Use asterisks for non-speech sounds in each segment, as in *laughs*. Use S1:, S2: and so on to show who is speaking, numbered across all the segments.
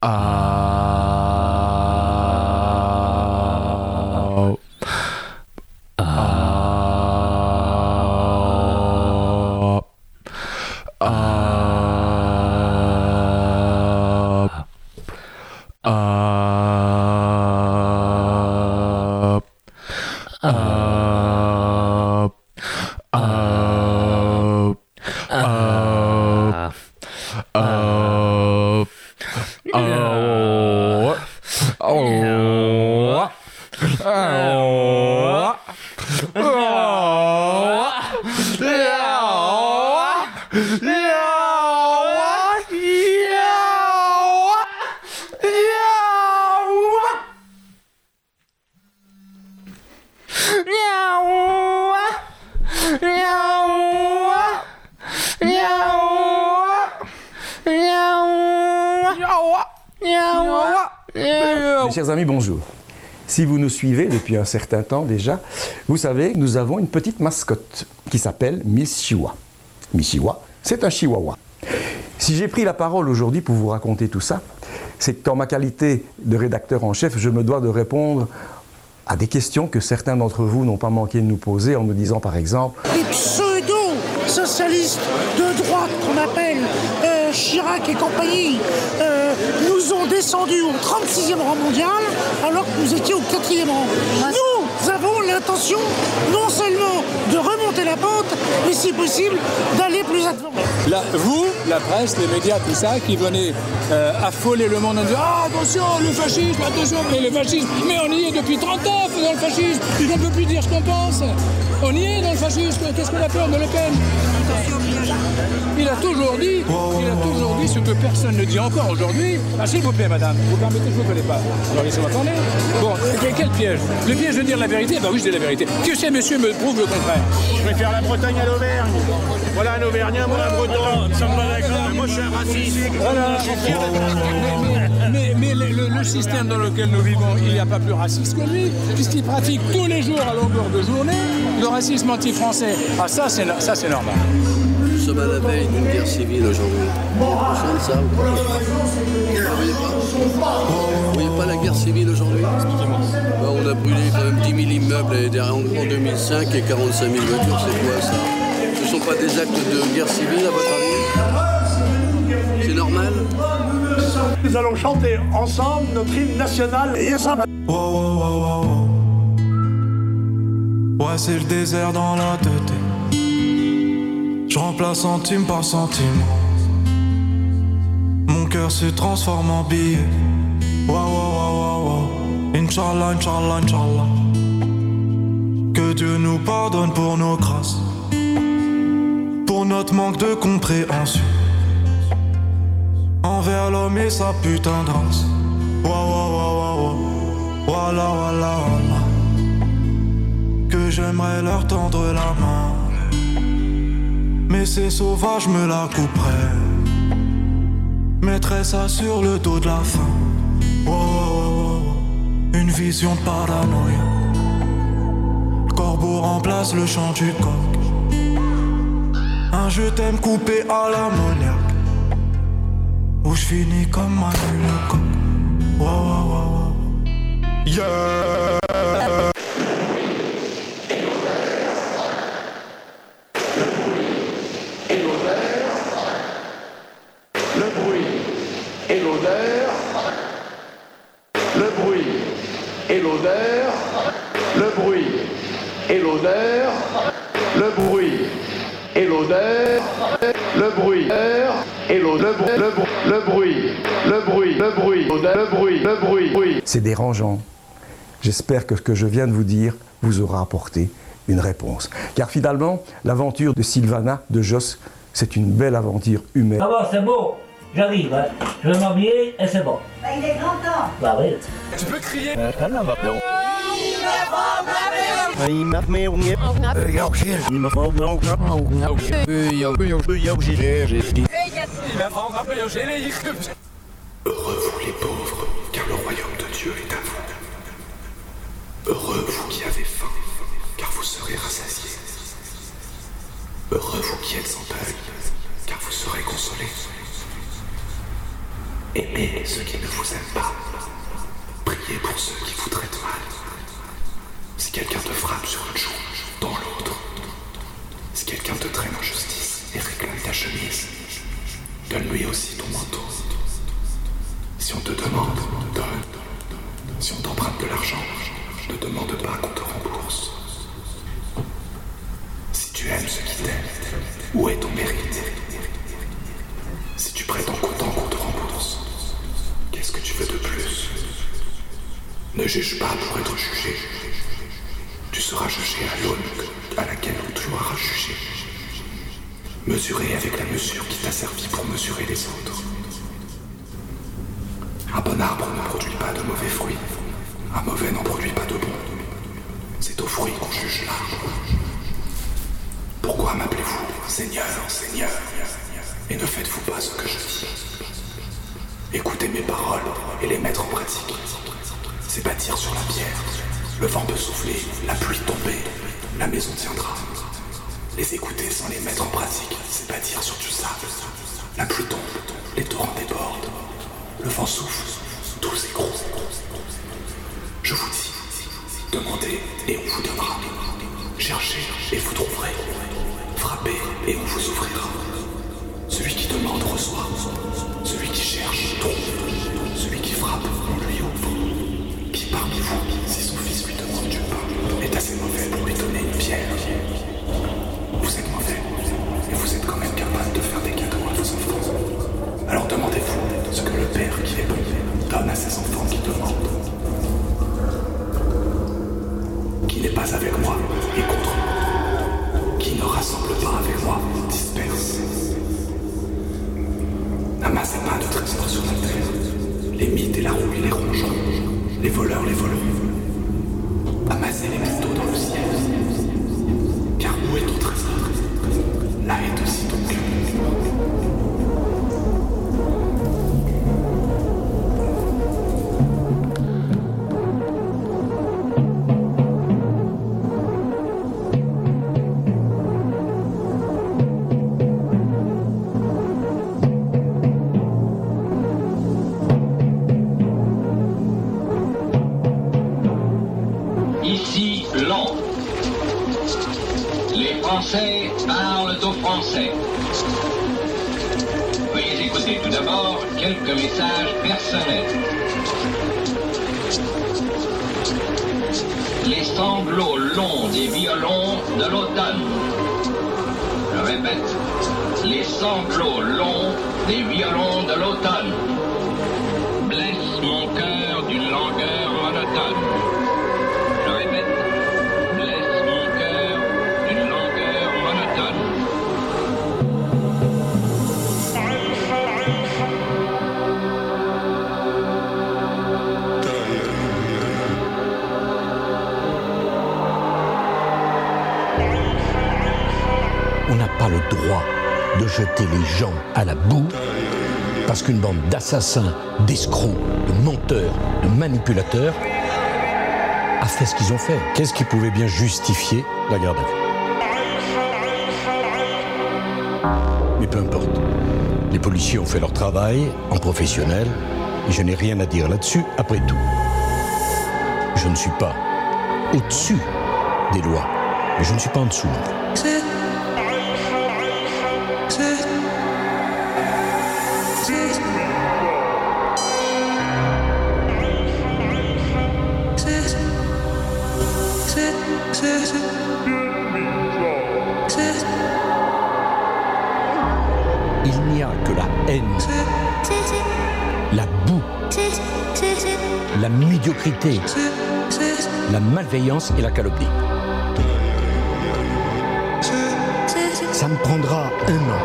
S1: Mes Si vous nous suivez depuis un certain temps déjà, vous savez que nous avons une petite mascotte qui s'appelle Miss Chihuahua. Miss Chihuahua, c'est un chihuahua. Si j'ai pris la parole aujourd'hui pour vous raconter tout ça, c'est qu'en ma qualité de rédacteur en chef, je me dois de répondre à des questions que certains d'entre vous n'ont pas manqué de nous poser en nous disant par exemple
S2: Les pseudo-socialistes de droite qu'on appelle euh, Chirac et compagnie euh, nous ont descendus au 36e rang mondial alors que nous étions au 4e rang. Nous avons l'intention non seulement de remonter la pente, mais si possible d'aller plus avant.
S3: Là, vous, la presse, les médias, tout ça, qui venez euh, affoler le monde en disant Ah, attention, le fascisme, attention, mais le fascisme, mais on y est depuis 30 ans dans le fascisme, on ne peut plus dire ce qu'on pense. On y est dans le fascisme, qu'est-ce qu'on a peur de Le Pen? Il a toujours dit, il a toujours dit ce que personne ne dit encore aujourd'hui. Ah, s'il vous plaît, madame, vous permettez, je ne vous connais pas. Alors laissez-moi parler. Bon, quel, piège? Le piège de dire la vérité Bah oui, je dis la vérité. Que ces messieurs me prouvent le contraire.
S4: Je préfère la Bretagne à l'Auvergne. Voilà un Auvergnat, moi un Breton. Moi je suis un raciste.
S3: Voilà. Mais, mais le, le- le système dans lequel nous vivons, il n'y a pas plus raciste que lui, puisqu'il pratique tous les jours à longueur de journée le racisme anti-français. Ah ça, c'est no- ça, c'est normal.
S5: Nous sommes à la veille d'une guerre civile aujourd'hui. Vous de ça Vous voyez pas? Vous voyez pas la guerre civile aujourd'hui? On a brûlé quand même 10 000 immeubles en en 2005 et 45 000 voitures, c'est quoi ça? Ce ne sont pas des actes de guerre civile à votre avis? C'est normal?
S4: Nous allons chanter ensemble notre hymne national. Et ça va.
S6: Wow, wow, wow, wow, wow. Ouais, c'est le désert dans la tête. Je remplace centime par centime. Mon cœur se transforme en billet. Wow, wow, wow, wow. Inch'Allah, Inch'Allah, Inch'Allah. Que Dieu nous pardonne pour nos grâces. Pour notre manque de compréhension. Envers l'homme et sa putain de race. Wow, wow, wow, wow. Voilà, voilà, voilà. Que j'aimerais leur tendre la main. Mais ces sauvages me la couperaient. Mettrais ça sur le dos de la. Wow, wow, wow, wow, wow. Une vision paranoïa. Le corbeau remplace le chant du coq. Un je t'aime coupé à l'ammoniaque. Où je finis comme Manu le coq. Wow, wow, wow, wow. Yeah.
S7: Le bruit et l'odeur. Le bruit et l'odeur. Le bruit et l'odeur. Le bruit et l'odeur. Le bruit et l'odeur. Le bruit, le bruit, le bruit, le bruit, l'odeur, le bruit, le bruit, bruit.
S1: C'est dérangeant. J'espère que ce que je viens de vous dire vous aura apporté une réponse. Car finalement, l'aventure de Sylvana, de Joss, c'est une belle aventure humaine.
S8: Ah bon, c'est beau. J'arrive, hein. Je vais m'habiller et c'est bon.
S9: il est grand temps.
S8: Bah oui.
S3: Tu peux crier
S7: Heureux vous les pauvres, Est à vous. Heureux vous qui avez faim, car vous serez rassasiés. Heureux vous qui êtes en deuil, car vous serez consolés.
S9: Aimez ceux qui ne vous aiment pas. Priez pour ceux qui vous traitent mal. Si quelqu'un te frappe sur une joue, dans l'autre. Si quelqu'un te traîne en justice et réclame ta chemise, donne-lui aussi ton manteau. Si on te demande, donne. Si on t'emprunte de l'argent, ne demande pas qu'on te rembourse. Si tu aimes ceux qui t'aiment, où est ton mérite? Si tu prétends qu'autant qu'on te rembourse, qu'est-ce que tu veux de plus? Ne juge pas pour être jugé. Tu seras jugé à l'aune à laquelle on te jugé. Mesurer avec la mesure qui t'a servi pour mesurer les autres. Un bon arbre ne produit pas de mauvais fruits. Un mauvais n'en produit pas de bons. C'est aux fruits qu'on juge l'arbre. Pourquoi m'appelez-vous Seigneur, Seigneur Et ne faites-vous pas ce que je dis? Écoutez mes paroles et les mettre en pratique. C'est bâtir sur la pierre. Le vent peut souffler, la pluie tomber, la maison tiendra. Les écouter sans les mettre en pratique, c'est bâtir sur du sable. La pluie tombe, les torrents débordent. Le vent souffle, tout s'écroule. Je vous dis, demandez et on vous donnera. Cherchez et vous trouverez. Frappez et on vous ouvrira. Celui qui demande reçoit. Celui qui cherche trouve. Celui qui frappe, on lui ouvre. Qui parmi vous, si son fils lui demande du pain, est assez mauvais pour lui donner une pierre? Vous êtes mauvais, et vous êtes quand même capable de faire des cadeaux à vos enfants. Alors demandez-vous ce que le Père qui est bon donne à ses enfants qui demandent. Qui n'est pas avec moi et contre moi. Qui ne rassemble pas avec moi disperse. N'amassez pas de trésors sur la terre. Les mythes et la rouille les rongeront. Les voleurs les voleront. Amassez les métaux dans le ciel. Car où est ton trésor? Là est aussi
S10: Français. Veuillez écouter tout d'abord quelques messages personnels. Les sanglots longs des violons de l'automne. Je répète, les sanglots longs des violons de l'automne
S11: de jeter les gens à la boue parce qu'une bande d'assassins, d'escrocs, de menteurs, de manipulateurs a fait ce qu'ils ont fait. Qu'est-ce qui pouvait bien justifier la garde à vue? Mais peu importe. Les policiers ont fait leur travail en professionnel et je n'ai rien à dire là-dessus après tout. Je ne suis pas au-dessus des lois, mais je ne suis pas en dessous non plus. La malveillance et la calomnie. Ça me prendra un an,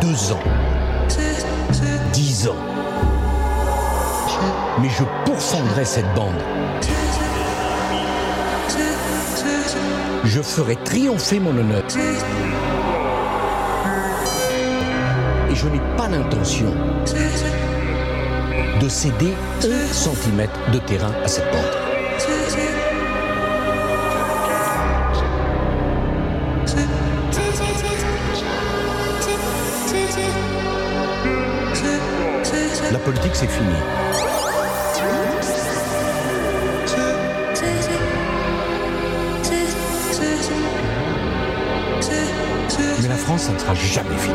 S11: deux ans, dix ans. Mais je pourfendrai cette bande. Je ferai triompher mon honneur. Et je n'ai pas l'intention de céder un centimètre de terrain à cette bande. que c'est fini. Mais la France, ça ne sera jamais fini.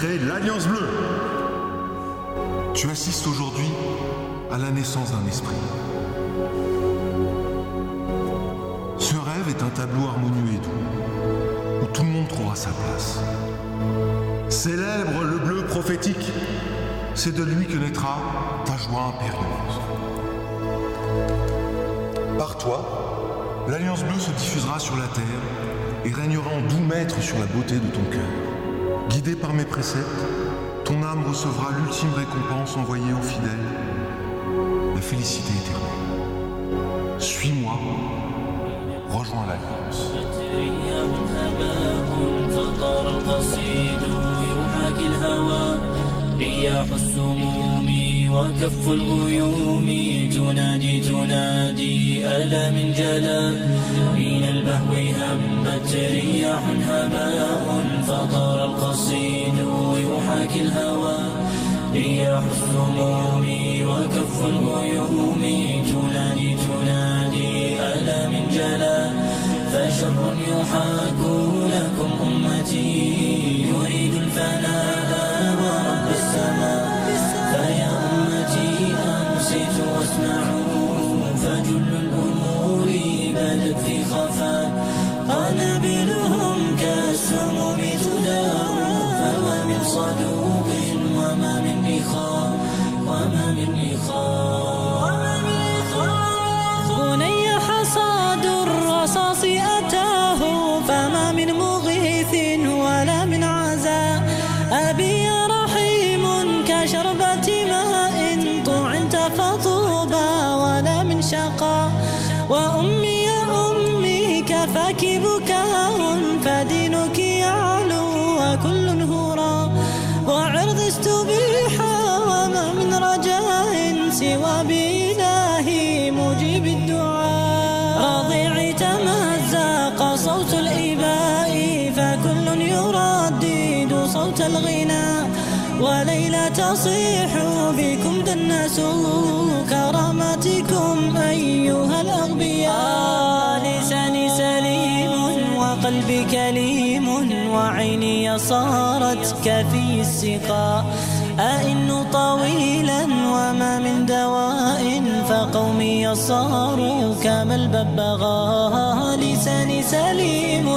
S12: Créé l'Alliance Bleue. Tu assistes aujourd'hui à la naissance d'un esprit. Ce rêve est un tableau harmonieux et doux, où tout le monde trouvera sa place. Célèbre le bleu prophétique, c'est de lui que naîtra ta joie impérieuse. Par toi, l'Alliance bleue se diffusera sur la terre et régnera en doux maître sur la beauté de ton cœur. Guidé par mes préceptes, ton âme recevra l'ultime récompense envoyée aux fidèles, la félicité éternelle. Suis-moi, rejoins l'Alliance.
S13: فطار القصيد يحاكي الهوى رياح السموم وكف الغيوم تنادي تنادي ألا من جلا من البهو همت رياح هباء فطار القصيد يحاكي الهوى رياح السموم وكف الغيوم تنادي تنادي ألا من جلا فشر يحاك لكم أمتي يريد الفناء
S14: تصيح بكم دنسوا كرامتكم أيها الأغبياء. لساني سليم وقلبي كليم وعيني صارت كفي السقاء. أئن طويلا وما من دواء فقومي صاروا كما الببغاء. لساني سليم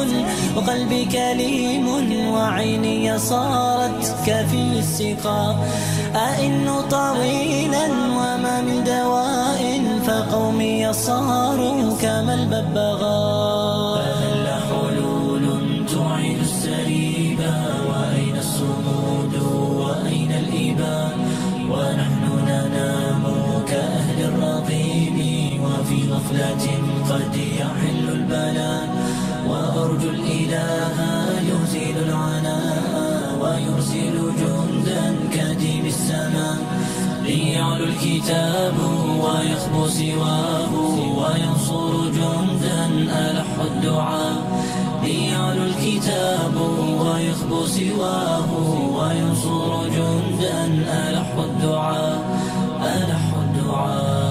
S14: وقلبي كليم وعيني صارت كفي السقاء أئن طويلا وما من دواء فقومي صاروا كما الببغاء
S13: الكتاب ويخبو سواه وينصر جندا ألح الدعاء. ليعلو الكتاب ويخبو سواه وينصر جندا ألح الدعاء. ألح الدعاء.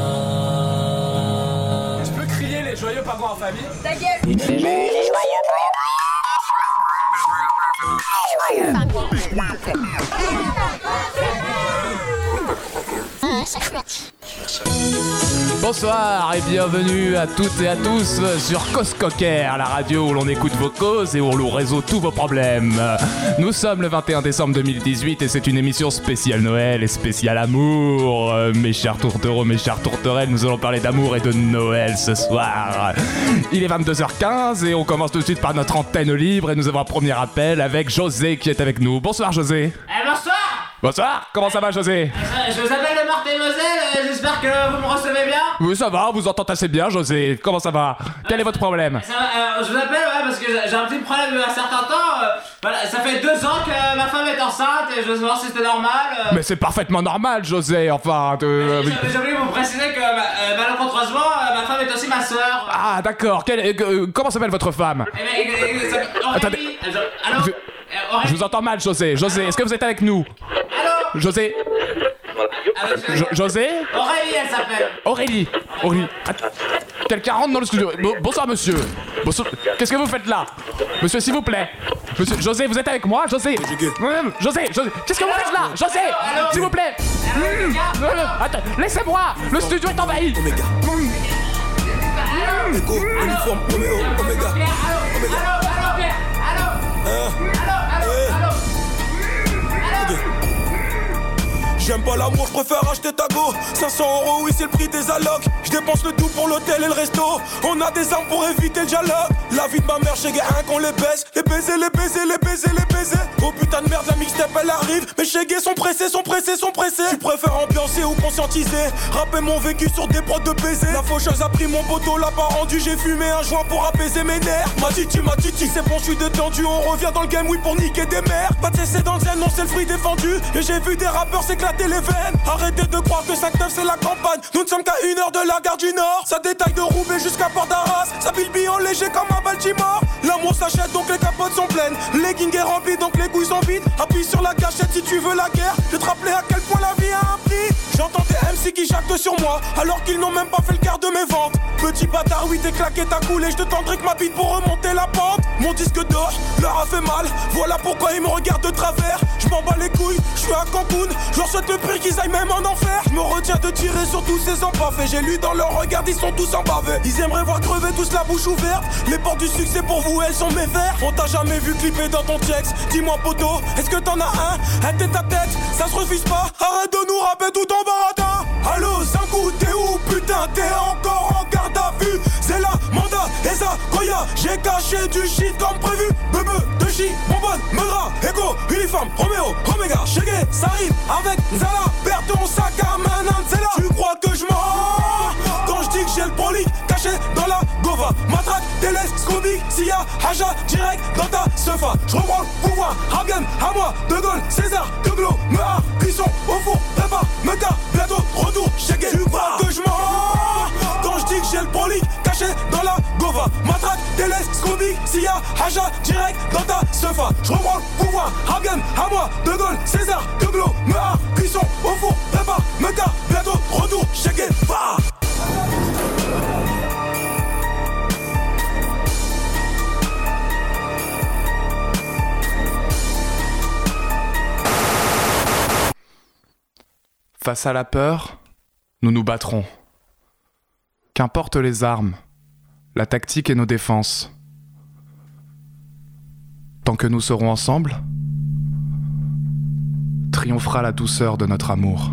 S15: Tu peux crier les joyeux parents en famille?
S16: Ta gueule.
S17: Bonsoir et bienvenue à toutes et à tous sur Coscocker, la radio où l'on écoute vos causes et où l'on résout tous vos problèmes. Nous sommes le 21 décembre 2018 et c'est une émission spéciale Noël et spéciale amour. Mes chers tourtereaux, mes chers tourterelles, nous allons parler d'amour et de Noël ce soir. Il est 22h15 et on commence tout de suite par notre antenne libre et nous avons un premier appel avec José qui est avec nous. Bonsoir José.
S18: Eh bonsoir
S17: Bonsoir, comment ça va José?
S18: Euh, Je vous appelle Marthe et Moselle, euh, j'espère que vous me recevez bien.
S17: Oui ça va, vous entendez assez bien José. Comment ça va? Quel est votre problème?
S18: Ça va, euh, je vous appelle ouais, parce que j'ai un petit problème depuis un certain temps. euh, voilà, ça fait deux ans que ma femme est enceinte et je veux savoir si c'était normal.
S17: Mais c'est parfaitement normal, José. Enfin, de...
S18: J'ai oublié de vous préciser que ma- malencontreusement, ma femme est aussi ma sœur.
S17: Ah, d'accord. Comment s'appelle votre femme?
S18: Eh ben,
S17: Attendez.
S18: je-
S17: Je- Je vous entends mal, José. José, est-ce que vous êtes avec nous? José.
S18: Allô,
S17: Jo- José?
S18: Aurélie, elle s'appelle.
S17: Aurélie. Aurélie. Quelqu'un rentre dans le studio. Bon- bonsoir, monsieur. Bonsoir. Qu'est-ce que vous faites là? Monsieur, s'il vous plaît. Monsieur, José, vous êtes avec moi? José. Hum, José, José, qu'est-ce que vous faites là? José S'il vous plaît. Hum, Attends, laissez-moi. Le studio est envahi. Hum.
S18: Allô, allô, Pierre, allô? Allô, allô,
S19: J'aime pas l'amour, je préfère acheter ta go. 500 euros, oui c'est le prix des allocs. Je dépense le tout pour l'hôtel et le resto. On a des armes pour éviter le dialogue. La vie de ma mère, chez un qu'on les baisse Les baisers, les baisers, les baisers, les baisers. Oh putain de merde, la mixtape elle arrive. Mes chégués sont pressés, sont pressés, sont pressés. Tu préfères ambiancer ou conscientiser? Rapper mon vécu sur des prods de baiser. La faucheuse a pris mon poteau, l'a pas rendu. J'ai fumé un joint pour apaiser mes nerfs. Ma titi, ma titi, c'est bon, je suis détendu. On revient dans le game, oui pour niquer des mères. Pas de cesser dans le non c'est le fruit défendu. Et j'ai vu des rappeurs s'éclater les veines. Arrêtez de croire que 5-9 c'est la campagne. Nous ne sommes qu'à une heure de la gare du Nord. Ça détaille de Roubaix jusqu'à Port d'Arras. Ça bilbille en léger comme à Baltimore. L'amour s'achète donc les capotes sont pleines. Legging est rempli donc les couilles sont vides. Appuie sur la gâchette si tu veux la guerre. Je te rappeler à quel point la vie a un prix J'entends des MC qui jactent sur moi Alors qu'ils n'ont même pas fait le quart de mes ventes. Petit bâtard oui t'es claqué ta coulé Je te tendrai que ma bite pour remonter la pente. Mon disque d'or leur a fait mal Voilà pourquoi ils me regardent de travers. Je m'en bats les couilles, je suis à Cancun Je leur souhaite le pire qu'ils aillent même en enfer. Je me retiens de tirer sur tous ces empaffés J'ai lu dans leur regard ils sont tous embavés Ils aimeraient voir crever tous la bouche ouverte Les portes du succès pour vous elles sont mes verres. On t'a jamais vu clipper dans ton texte Dis-moi poteau, est-ce que t'en as un? Un tête à tête, ça se refuse pas Arrête de nous rapper tout en baratin Allô t'es où putain t'es encore en garde à vue. C'est la mandat et J'ai caché du shit comme prévu. Bebe de chi bonbonne Meura Ego uniforme Roméo Omega. Chegué ça arrive avec Zala. Perds ton sac à Tu crois que je mens? Quand je dis que j'ai le brolic caché dans la gova Matraque, télescopique S'il y a Haja direct dans ta sofa Je reprends le pouvoir Hagen à moi De Gaulle César De Glo Mehar Cuisson au four Prépare me car bientôt retour Chegué Tu crois que je mens Quand je dis que j'ai le brolic caché dans la gova Matraque, télescopique S'il y a Haja direct dans ta sofa Je reprends le pouvoir. Hagen à moi De Gaulle César De Glo Mehar Cuisson au four Prépare. Me car bientôt retour Chegué Va
S17: Face à la peur, nous nous battrons. Qu'importe les armes, la tactique et nos défenses. Tant que nous serons ensemble, triomphera la douceur de notre amour.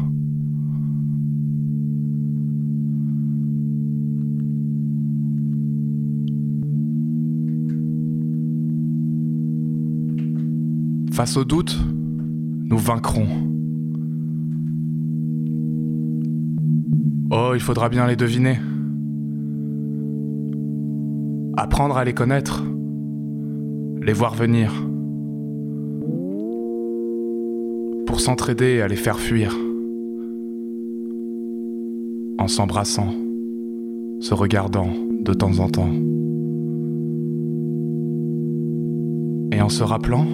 S17: Face au doute, nous vaincrons. Oh, il faudra bien les deviner. Apprendre à les connaître. Les voir venir. Pour s'entraider à les faire fuir. en s'embrassant, se regardant de temps en temps. Et en se rappelant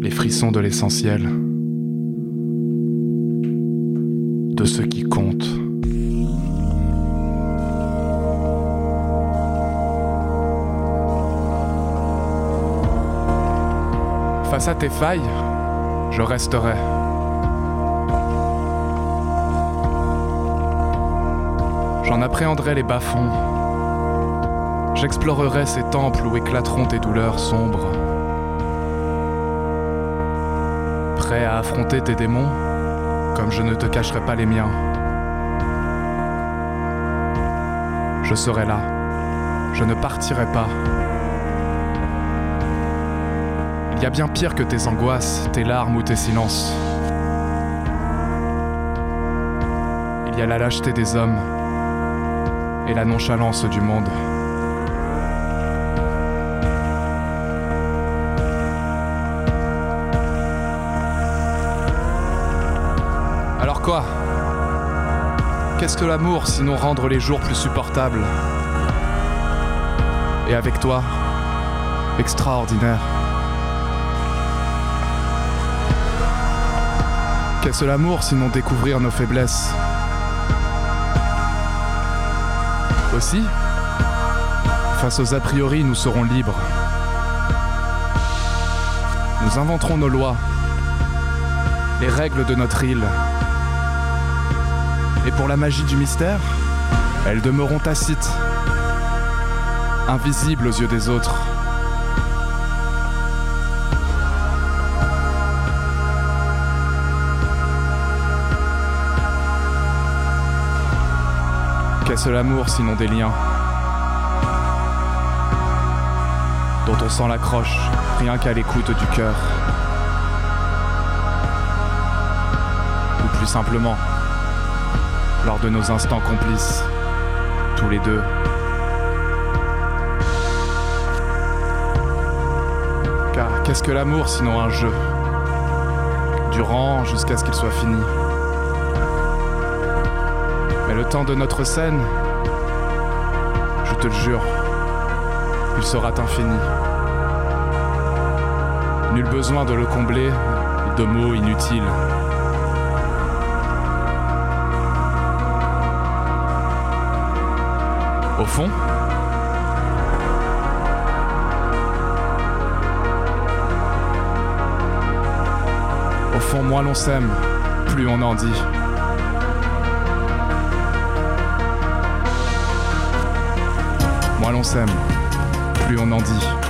S17: les frissons de l'essentiel, de ce qui compte. Face à tes failles, je resterai. J'en appréhenderai les bas-fonds. J'explorerai ces temples où éclateront tes douleurs sombres. Prêt à affronter tes démons, comme je ne te cacherai pas les miens. Je serai là. Je ne partirai pas. Il y a bien pire que tes angoisses, tes larmes ou tes silences. Il y a la lâcheté des hommes et la nonchalance du monde. Quoi Qu'est-ce que l'amour sinon rendre les jours plus supportables Et avec toi, extraordinaire. Qu'est-ce l'amour sinon découvrir nos faiblesses Aussi, face aux a priori, nous serons libres. Nous inventerons nos lois, les règles de notre île. Et pour la magie du mystère, elles demeureront tacites, invisibles aux yeux des autres. Qu'est-ce l'amour sinon des liens dont on sent l'accroche rien qu'à l'écoute du cœur? Ou plus simplement, lors de nos instants complices, tous les deux. Car qu'est-ce que l'amour sinon un jeu? Durant jusqu'à ce qu'il soit fini. Mais le temps de notre scène, je te le jure, il sera infini. Nul besoin de le combler de mots inutiles. Au fond, au fond, moins l'on s'aime, plus on en dit. Moins l'on s'aime, plus on en dit.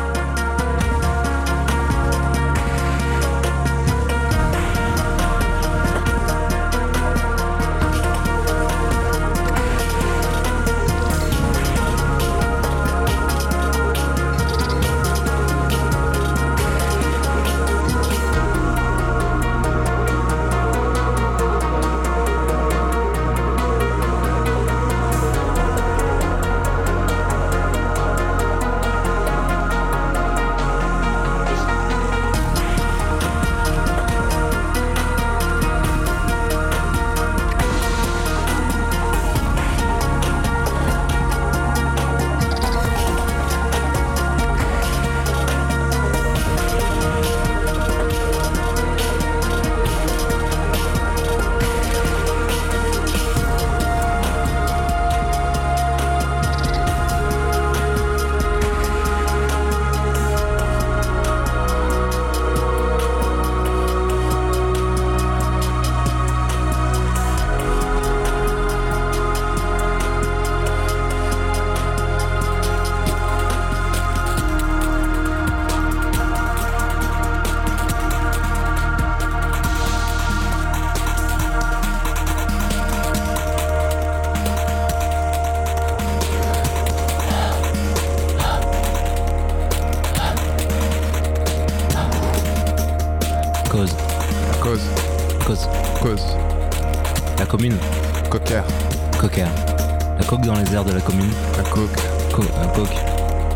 S20: De la commune.
S17: La coque.
S20: Co.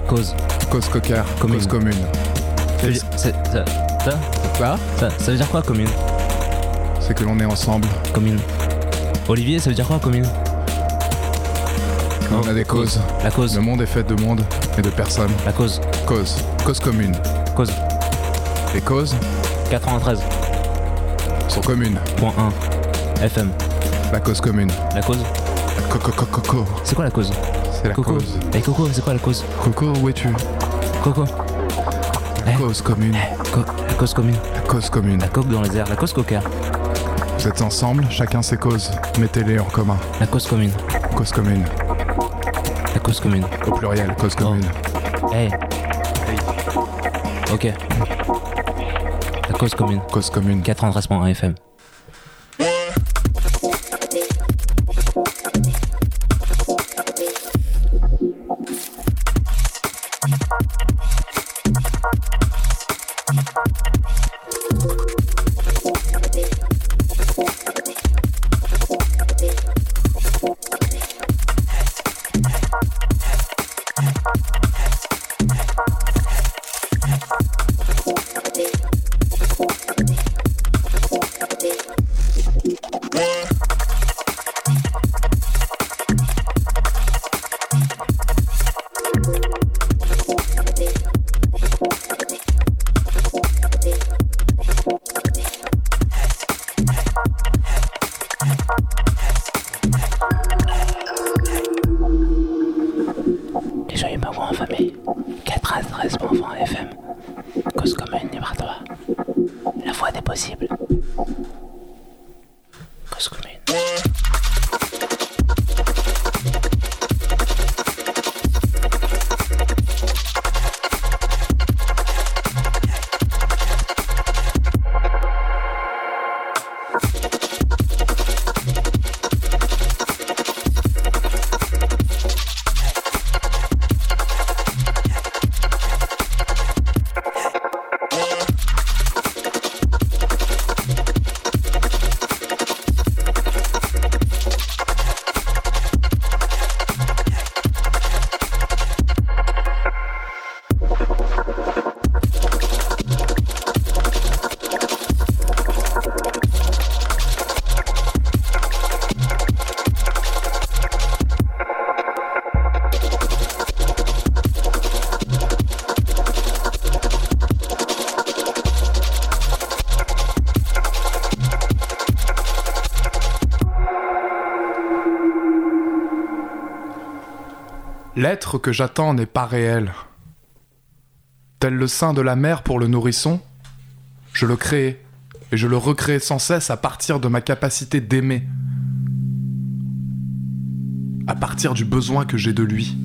S20: Cause.
S17: Cause cocker.
S20: Commune.
S17: Cause commune.
S20: Ça, veut dire- ça, ça,
S17: Quoi?
S20: Ça, ça veut dire quoi commune?
S17: C'est que l'on est ensemble.
S20: Commune.
S21: Olivier, ça veut dire quoi commune?
S17: On a des causes.
S21: La cause.
S17: Le monde est fait de monde et de personnes.
S21: La cause.
S17: Cause. Cause commune.
S21: Cause.
S17: Les causes
S21: 93.
S17: sont communes.
S21: Point 1. FM.
S17: La cause commune.
S21: La cause
S17: Coco, coco, coco.
S21: C'est quoi la cause
S17: C'est la
S21: Coco.
S17: cause.
S21: Et Coco, c'est quoi la cause
S17: Coco, où es-tu
S21: Coco.
S17: La cause commune.
S21: Co- la cause commune.
S17: La cause commune.
S21: La coque dans les airs. La cause cocker.
S17: Vous êtes ensemble, chacun ses causes. Mettez-les en commun.
S21: La cause commune.
S17: Cause commune.
S21: La cause commune.
S17: Au pluriel, cause commune.
S21: Hey. Ok. La cause commune.
S17: Cause commune.
S21: 93.1 FM.
S17: Que j'attends n'est pas réel. Tel le sein de la mère pour le nourrisson, je le crée et je le recrée sans cesse à partir de ma capacité d'aimer, à partir du besoin que j'ai de lui.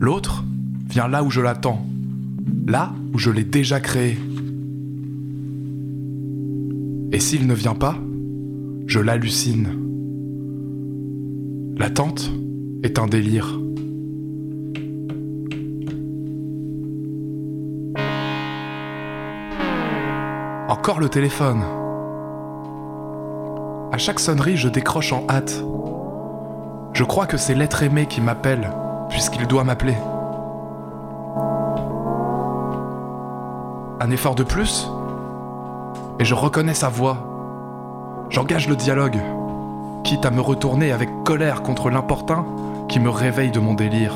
S17: L'autre vient là où je l'attends, là où je l'ai déjà créé. Et s'il ne vient pas, je l'hallucine. L'attente est un délire. Encore le téléphone. À chaque sonnerie, je décroche en hâte. Je crois que c'est l'être aimé qui m'appelle, puisqu'il doit m'appeler. Un effort de plus, et je reconnais sa voix. J'engage le dialogue, à me retourner avec colère contre l'importun qui me réveille de mon délire.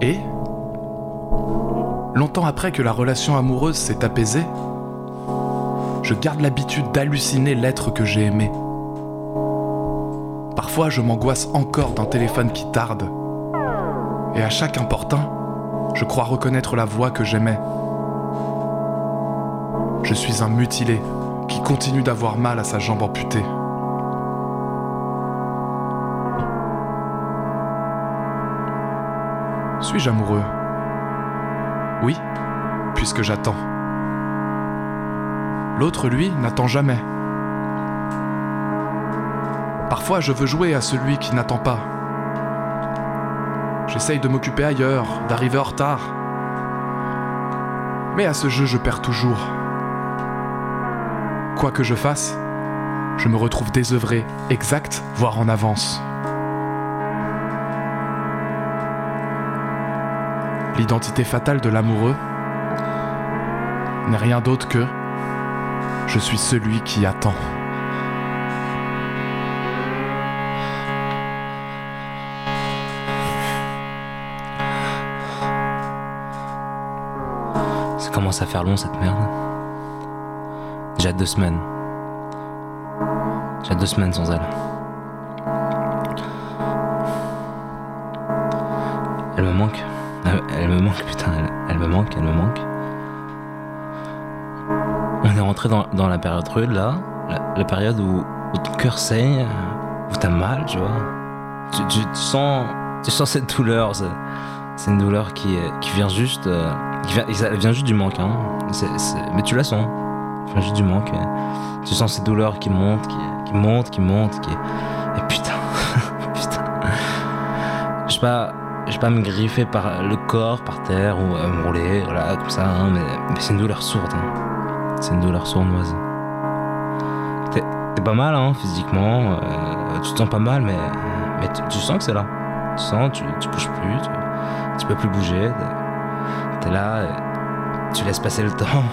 S17: Et, longtemps après que la relation amoureuse s'est apaisée, je garde l'habitude d'halluciner l'être que j'ai aimé. Parfois, je m'angoisse encore d'un téléphone qui tarde. Et à chaque importun, je crois reconnaître la voix que j'aimais. Je suis un mutilé continue d'avoir mal à sa jambe amputée. Suis-je amoureux? Oui, puisque j'attends. L'autre, lui, n'attend jamais. Parfois, je veux jouer à celui qui n'attend pas. J'essaye de m'occuper ailleurs, d'arriver en retard. Mais à ce jeu, je perds toujours. Quoi que je fasse, je me retrouve désœuvré, exact, voire en avance. L'identité fatale de l'amoureux n'est rien d'autre que je suis celui qui attend.
S21: Ça commence à faire long cette merde. J'ai deux semaines. J'ai deux semaines sans elle. Elle me manque. Elle, me manque, putain. Elle, me manque, elle me manque. On est rentré dans, dans la période rude là. La, période où, ton cœur saigne, où t'as mal, tu vois. Tu, sens, tu sens cette douleur. C'est, une douleur qui, qui vient juste. euh, qui vient, elle vient juste du manque, hein. Mais tu la sens. Vient juste du manque. et tu sens cette douleur qui monte, qui, qui monte, qui monte, qui. Et putain, *laughs* putain. Je sais pas, je pas me griffer par le corps, par terre ou à me rouler, voilà, comme ça, hein, mais, c'est une douleur sourde. hein. C'est une douleur sournoise. T'es pas mal, hein, physiquement. euh, tu te sens pas mal, mais, mais tu, sens que c'est là. Tu sens, tu, tu bouges plus, tu, tu peux plus bouger. T'es- T'es là, tu laisses passer le *laughs* temps.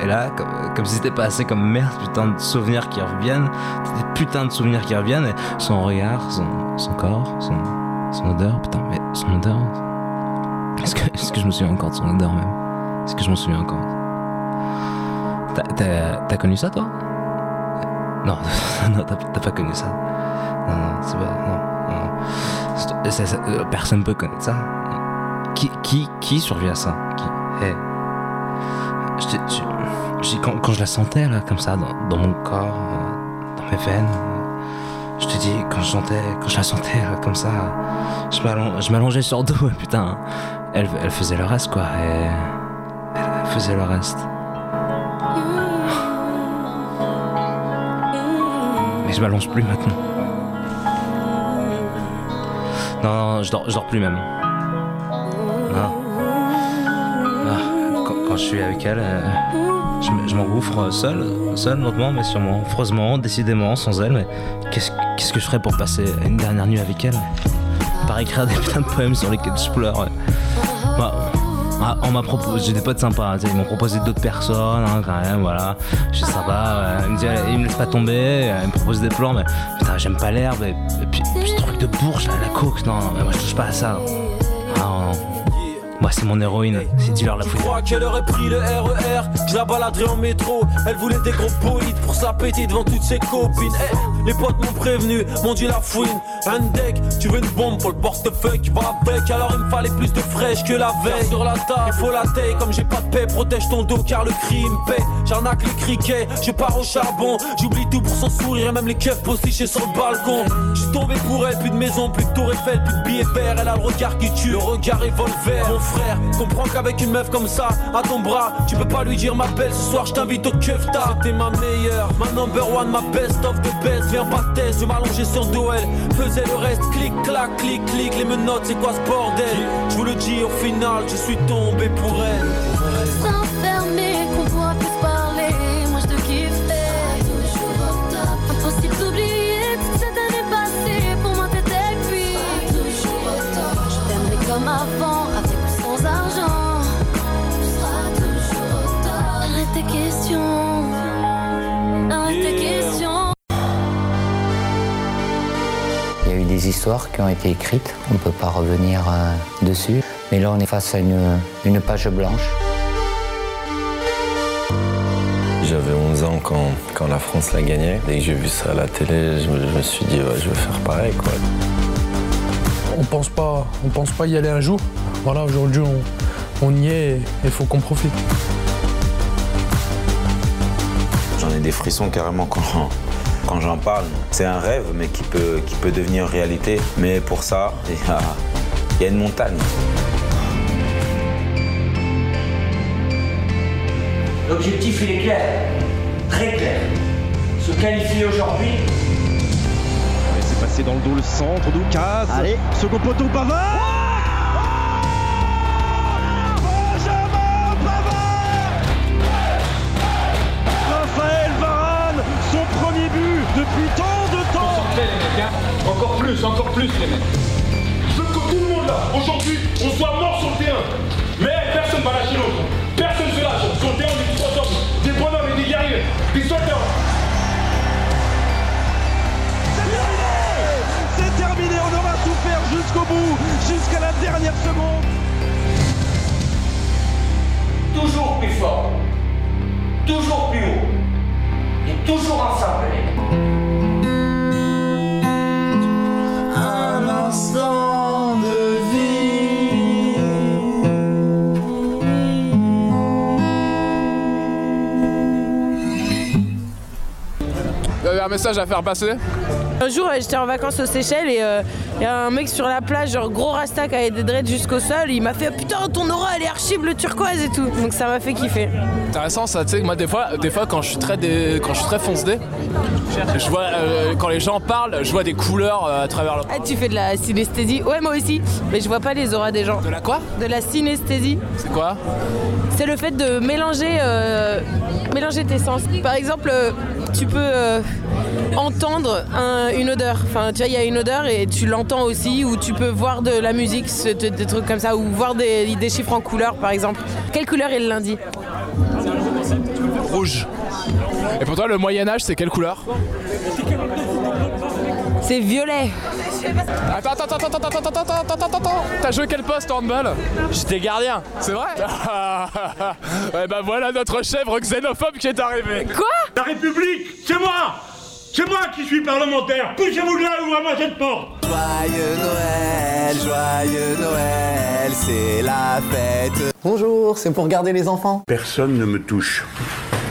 S21: Et, et là, comme, comme si c'était pas assez comme merde, putain de souvenirs qui reviennent. Des putains de souvenirs qui reviennent. Et son regard, son, son corps, son, son odeur. Putain, mais son odeur. Est-ce que, est-ce que je me souviens encore de son odeur même? Est-ce que je m'en souviens encore? T'as- connu ça toi? Non, *laughs* non, t'as pas connu ça. Non, non, c'est pas. Non, non. C'est- euh, personne peut connaître ça. Qui, qui, qui survit à ça? Dis, quand, quand je la sentais là, comme ça, dans, mon corps, euh, dans mes veines, euh, je te dis, quand je sentais, quand je la sentais comme ça, je m'allon- je m'allongeais sur dos, *laughs* et putain, elle, faisait le reste quoi, elle faisait le reste. Mais je m'allonge plus maintenant. Non, non, je dors, je dors plus même. Non. Ah, quand, quand je suis avec elle, euh, je, m'engouffre seul, seul lentement mais sûrement, affreusement, décidément, sans elle. Mais qu'est-ce que je ferais pour passer une dernière nuit avec elle? Par écrire des putains de poèmes sur lesquels je pleure. on m'a proposé, j'ai des potes sympas, ils m'ont proposé d'autres personnes hein, quand même, voilà. Je suis sympa, ils, me disent, ils me laissent pas tomber, ils me proposent des plans, mais putain, j'aime pas l'herbe, et, puis, puis ce truc de bourge, la coke, non, moi je touche pas à ça. Moi c'est mon héroïne, c'est dealer la
S22: Je
S21: fouille.
S22: crois qu'elle aurait pris le RER, je la baladerai en métro. Elle voulait des gros bolides pour sa petite devant toutes ses copines. Eh, les potes m'ont prévenu, m'ont dit la fouine. Un deck, tu veux une bombe pour le portefeuille qui va avec. Alors il me fallait plus de fraîche que la veille. Sur la table, il faut la taille, comme j'ai pas de paix, protège ton dos car le crime paie. J'arnaque les criquets, je pars au charbon. J'oublie tout pour son sourire, et même les keufs postichés sur le balcon. Je suis tombé pour elle, plus de maison, plus de tour Eiffel, plus de billets verts. Elle a le regard qui tue, le regard revolver. Mon frère, comprends qu'avec une meuf comme ça, à ton bras, tu peux pas lui dire ma belle. Ce soir, je t'invite au keuf tard. T'es ma meilleure, ma number one, ma best of the best. Viens pas test, je m'allonger sur dos, elle faisait le reste. Clic, clac, clic, clic, les menottes, c'est quoi ce bordel? Je vous le dis, au final, je suis tombé pour elle.
S23: Histoires qui ont été écrites, on ne peut pas revenir euh, dessus. Mais là, on est face à une, une page blanche.
S24: J'avais 11 ans quand, quand la France l'a gagné. Dès que j'ai vu ça à la télé, je me, je me suis dit, ouais, je vais faire pareil. Quoi.
S25: On pense pas, on pense pas y aller un jour. Voilà, aujourd'hui on, on y est et il faut qu'on profite.
S26: J'en ai des frissons carrément quand, quand j'en parle. C'est un rêve, mais qui peut, qui peut devenir réalité. Mais pour ça, *laughs* il y a, il y a une montagne.
S27: L'objectif, il est clair, très clair. Se qualifier aujourd'hui.
S28: C'est passé dans le dos le centre d'Oucas. Allez. Second poteau Pavard.
S29: Encore plus, encore plus, les mecs. Je veux que tout le monde là, aujourd'hui, on soit mort sur le terrain. Mais personne va lâcher l'autre. Personne se lâche. Sur le terrain, on est
S27: des hommes, des bonhommes et des guerriers, des soldats. C'est terminé, terminé on aura tout faire jusqu'au bout, jusqu'à la dernière seconde. Toujours plus
S8: fort, toujours plus haut et toujours ensemble, les mecs.
S13: Un
S17: message à faire passer
S30: Un jour, j'étais en vacances aux Seychelles et il y a un mec sur la plage, genre gros rasta qui avait des dreads jusqu'au sol. Il m'a fait Putain, ton aura elle est archi bleu turquoise et tout. Donc ça m'a fait kiffer.
S17: Intéressant ça, tu sais, moi des fois, des fois quand je suis très, dé- quand je suis très foncé, je vois, euh, quand les gens parlent, je vois des couleurs euh, à travers leur...
S30: Ah, tu fais de la synesthésie Ouais, moi aussi. Mais je vois pas les auras des gens. De
S17: la quoi?
S30: De la synesthésie.
S17: C'est quoi?
S30: C'est le fait de mélanger, euh, mélanger tes sens. Par exemple, tu peux entendre une odeur. Enfin, tu vois, il y a une odeur et tu l'entends aussi, ou tu peux voir de la musique, des trucs comme ça, ou voir des, chiffres en couleur, par exemple. Quelle couleur est le lundi
S17: Rouge. Et pour toi, le Moyen Âge, c'est quelle couleur
S30: C'est violet.
S17: Attends, attends, attends, attends, attends, attends, attends, attends, attends, attends, attends T'as joué quel poste en handball
S31: J'étais gardien.
S17: C'est vrai *laughs* Eh ben voilà notre chèvre xénophobe qui est arrivé.
S30: Quoi
S4: La République, c'est moi c'est moi qui suis parlementaire Poussez-vous de là, ouvrez-moi cette porte
S32: Joyeux Noël, joyeux Noël, c'est la fête.
S33: Bonjour, c'est pour garder les enfants.
S34: Personne ne me touche.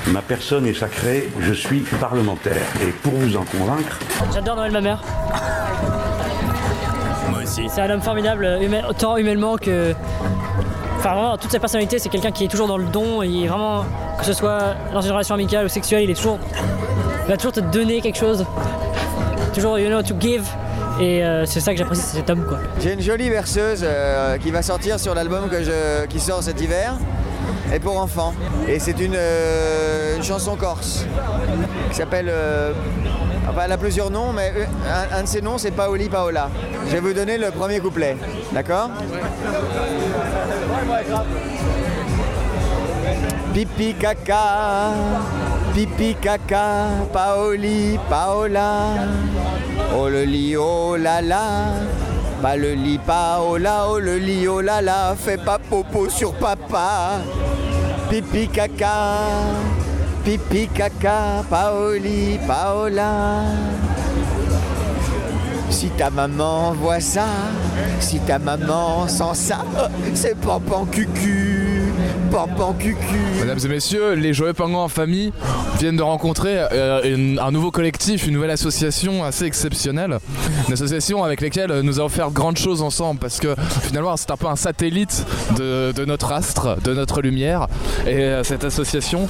S34: Ma personne est sacrée, je suis parlementaire. Et pour vous en convaincre,
S35: J'adore Noël ma mère. Moi aussi. C'est un homme formidable, humain- autant humainement que. Enfin vraiment, toute sa personnalité, c'est quelqu'un qui est toujours dans le don. Il est vraiment, que ce soit dans une relation amicale ou sexuelle, il est toujours. Il va toujours te donner quelque chose. Toujours, you know, to give. Et euh, c'est ça que j'apprécie, cet homme quoi.
S36: J'ai une jolie verseuse euh, qui va sortir sur l'album qui sort cet hiver, et pour enfants. Et c'est une, euh, chanson corse qui s'appelle. enfin, elle a plusieurs noms, mais un, un de ses noms c'est Paoli Paola. Je vais vous donner le premier couplet, d'accord? Pipi caca, pipi caca, Paoli Paola. Oh le lit, oh la la, pas le lit, Paola, oh le lit, oh la, fais pas popo sur papa. Pipi caca, pipi caca, Paoli Paola. Si ta maman voit ça, si ta maman sent ça, *laughs* c'est pampan cucu, pampan cucu.
S17: Mesdames et messieurs, les Joyeux Pingouins en famille viennent de rencontrer euh, une- un nouveau collectif, une nouvelle association assez exceptionnelle. Une association avec laquelle nous allons faire de grandes choses ensemble parce que finalement c'est un peu un satellite de, de notre astre, de notre lumière. Et euh, cette association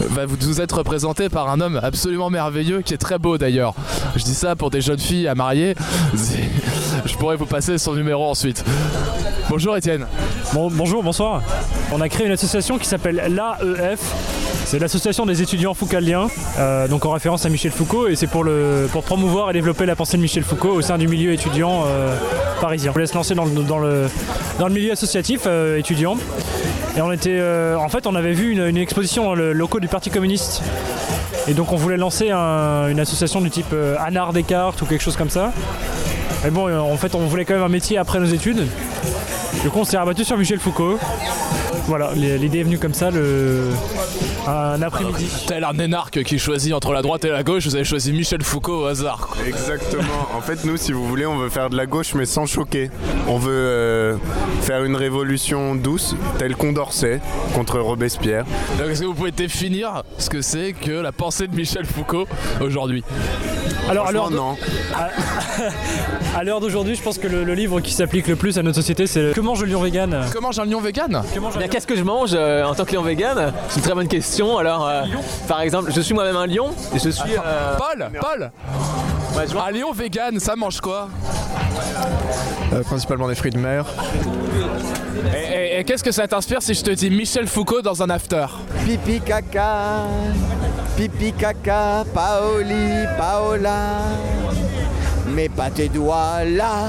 S17: va vous vous être représentée par un homme absolument merveilleux qui est très beau d'ailleurs. Je dis ça pour des jeunes filles à marier. *laughs* Je pourrais vous passer son numéro ensuite. Bonjour Étienne.
S37: Bon, bonjour, bonsoir. On a créé une association qui s'appelle l'AEF. C'est l'association des étudiants foucaldiens, euh, donc en référence à Michel Foucault, et c'est pour, le, pour promouvoir et développer la pensée de Michel Foucault au sein du milieu étudiant euh, parisien. On voulait se lancer dans le, dans le, dans le milieu associatif euh, étudiant. Et on était, en fait, on avait vu une, exposition dans le locaux du Parti communiste. Et donc on voulait lancer un- une association du type euh, Anard Descartes ou quelque chose comme ça. Mais bon, en fait, on voulait quand même un métier après nos études. Du coup, on s'est rabattu sur Michel Foucault. Voilà, l'idée est venue comme ça, le... un après-midi.
S17: Tel un énarque qui choisit entre la droite et la gauche, vous avez choisi Michel Foucault au hasard. quoi.
S38: Exactement. En fait, nous, si vous voulez, on veut faire de la gauche, mais sans choquer. On veut euh, faire une révolution douce, telle Condorcet, contre Robespierre.
S17: Donc, est-ce que vous pouvez définir ce que c'est que la pensée de Michel Foucault aujourd'hui?
S37: Alors, à l'heure
S38: Franchement,
S37: de- *laughs* à- l'heure d'aujourd'hui, je pense que le, le livre qui s'applique le plus à notre société, c'est Comment je lion vegan?
S17: Comment j'ai un lion vegan?
S39: Qu'est-ce que je mange euh, en tant que lion vegan? C'est une très bonne question. Alors, euh, par exemple, je suis moi-même un lion. Et je suis. euh,
S17: Paul Paul Un lion vegan, ça mange quoi
S38: Euh, principalement des fruits de mer.
S17: Et, et- et qu'est-ce que ça t'inspire si je te dis Michel Foucault dans un after?
S36: Pipi caca, pipi caca, Paoli, Paola. Mets pas tes doigts là,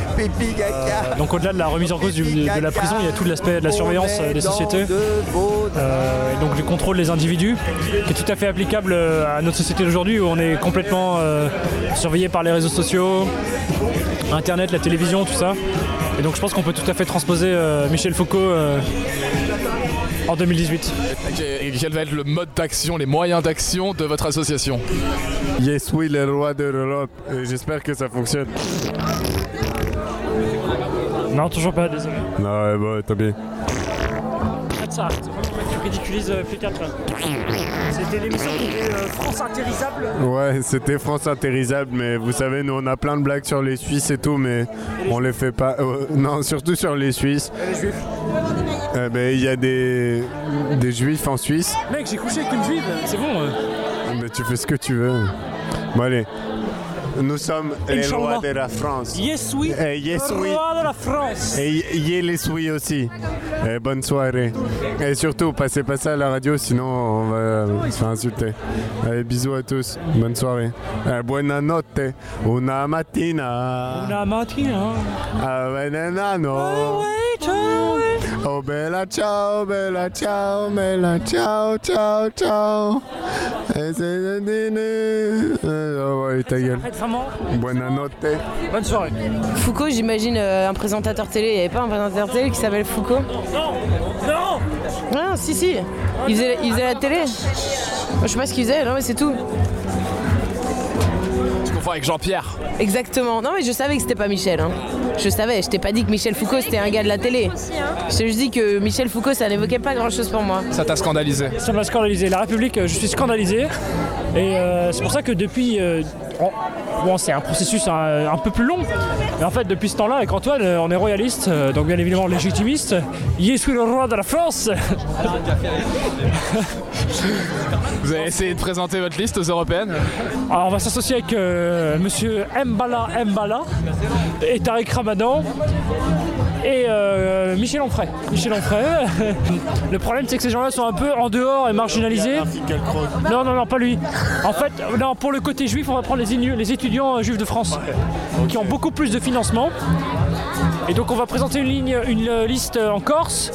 S36: pipi caca.
S37: Euh, donc au-delà de la remise en cause du- de la prison, il y a tout l'aspect de la surveillance euh, des sociétés. Euh, et donc du contrôle des individus, qui est tout à fait applicable à notre société d'aujourd'hui où on est complètement euh, surveillé par les réseaux sociaux, Internet, la télévision, tout ça. Et donc je pense qu'on peut tout à fait transposer euh, Michel Foucault euh, en 2018.
S17: Et quel va être le mode d'action, les moyens d'action de votre association?
S38: Yes, oui, le roi de l'Europe. Et J'espère que ça fonctionne.
S37: Non, toujours pas, désolé.
S38: Non, ouais, bon, tant bien.
S37: Arrête ça, arrête. tu ridiculises euh, P4 là. C'était l'émission qui était euh, France Intérisable.
S38: Ouais, c'était France Intérisable, mais vous savez, nous on a plein de blagues sur les Suisses et tout, mais on les fait pas. euh, *laughs* non, surtout sur les Suisses.
S37: Et les juifs.
S38: Euh, ben, il y a des, des juifs en Suisse.
S37: Mec, j'ai couché avec une juive, c'est bon. euh.
S38: Mais tu fais ce que tu veux. Bon, allez. Nous sommes les rois de la France.
S37: Yes, oui.
S38: Eh, yes,
S37: Le
S38: oui.
S37: roi de la France.
S38: Et y- les oui aussi. Et bonne soirée. Et surtout, passez pas ça à la radio, sinon on va se faire insulter. Allez, bisous à tous. Bonne soirée. Eh, buonanotte. Una mattina.
S37: Una mattina.
S38: Ah, venenano. Oh bella ciao, bella ciao, bella ciao, ciao, ciao. Et c'est le dîner. Ouais, ta gueule.
S37: Vraiment.
S38: Buonanotte.
S37: Bonne soirée.
S30: Foucault, j'imagine euh, un présentateur télé. Il n'y avait pas un présentateur télé qui s'appelle Foucault?
S37: Non Non
S30: Ah, si, si. Il faisait, il faisait la télé. Je sais pas ce qu'il faisait, non, mais c'est tout.
S17: Tu confonds avec Jean-Pierre.
S30: Exactement. Non, mais je savais que c'était pas Michel. hein. Je savais. Je t'ai pas dit que Michel Foucault c'était un gars de la télé. Je t'ai juste dit que Michel Foucault ça n'évoquait pas grand chose pour moi.
S17: Ça t'a scandalisé
S37: Ça m'a scandalisé. La République, euh, je suis scandalisé. Et euh, c'est pour ça que depuis. euh, bon, c'est un processus un, un peu plus long. Mais en fait, depuis ce temps-là, avec Antoine, euh, on est royaliste, euh, donc bien évidemment légitimiste. Je suis le roi de la France *laughs*
S17: Vous avez essayé de présenter votre liste aux européennes
S37: Alors, on va s'associer avec euh, monsieur Mbala Mbala et Tariq Ramadan. Et euh, Michel Onfray. Michel Onfray. *laughs* Le problème, c'est que ces gens-là sont un peu en dehors et marginalisés. Non, non, non, pas lui. En fait, non, pour le côté juif, on va prendre les, inu- les étudiants euh, juifs de France, qui ont beaucoup plus de financement. Et donc, on va présenter une ligne, une euh, liste en Corse,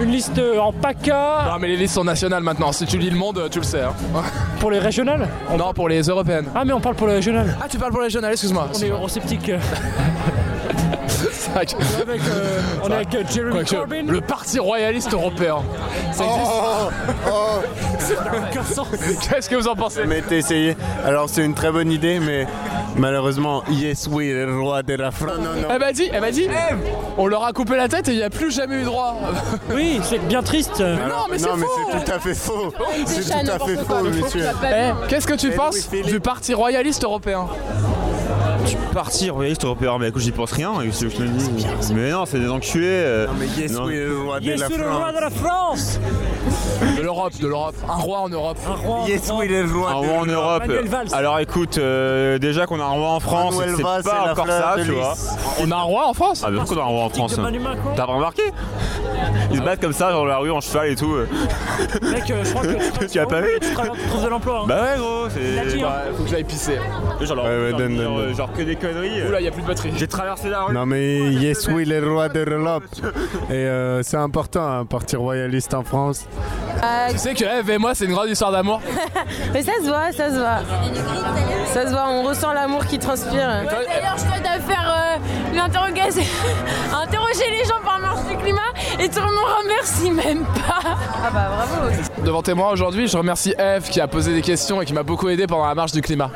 S37: une liste euh, en PACA.
S17: Non, mais les listes sont nationales maintenant. Si tu lis le monde, tu le sais. hein. *laughs*
S37: Pour les régionales?
S17: Non, pour les européennes.
S37: Ah, mais on parle pour les régionales.
S17: Ah, tu parles pour les régionales, excuse-moi.
S37: On est eurosceptique. *laughs* Avec, euh, on est avec euh, Jeremy
S17: Quoique,
S37: Corbyn.
S17: le parti royaliste européen. Ça existe Qu'est-ce que vous en pensez
S38: Mais t'as essayé. Alors c'est une très bonne idée, mais malheureusement, yes, oui, le roi de la France. Non, non, non.
S17: Elle m'a dit, elle m'a dit, on leur a coupé la tête et il n'y a plus jamais eu droit. *laughs*
S37: Oui, c'est bien triste.
S17: Mais non, mais c'est
S38: non, mais
S17: faux.
S38: c'est tout à fait faux. C'est tout à fait faux, monsieur.
S17: Eh. Qu'est-ce que tu penses du parti royaliste européen?
S31: Parti royaliste européen, mais écoute, j'y pense rien, je le dis Mais non, c'est des enculés. euh,
S38: Non, mais yes,
S31: non.
S38: oui, le roi de
S37: Je
S38: la
S37: le roi
S38: France.
S37: de la France
S17: De l'Europe, de l'Europe. Un roi en Europe.
S37: Un roi
S38: Yes, oui, le roi
S31: Un roi en Europe. Alors écoute, euh, déjà qu'on a un roi en France, c'est pas encore ça, tu vois.
S17: On a un roi en France
S31: Ah, bien sûr qu'on a un roi en France. T'as pas remarqué Ils se battent comme ça dans la rue en cheval et tout. euh.
S37: Mec, je crois que *laughs*
S31: Tu as pas vu
S37: tu tu trouves de l'emploi. hein.
S31: Bah ouais, gros,
S37: hein.
S17: Faut que j'aille pisser.
S31: Genre,
S38: Ouais, ouais,
S31: que des conneries.
S17: Oula, il n'y a plus de batterie.
S31: J'ai traversé la rue.
S38: Non mais yes oui le roi de l'Europe et euh, c'est important un parti royaliste en France.
S30: Euh,
S17: Tu sais que Eve et moi, c'est une grande histoire d'amour. *laughs*
S30: mais ça se voit, ça se voit. Ça se voit, on ressent l'amour qui transpire.
S40: D'ailleurs, je dois faire euh, l'interrogation, *laughs* interroger les gens par marche du climat et tu me remercies même pas.
S30: Ah bah bravo.
S17: Devant témoin aujourd'hui, je remercie Eve qui a posé des questions et qui m'a beaucoup aidé pendant la marche du climat.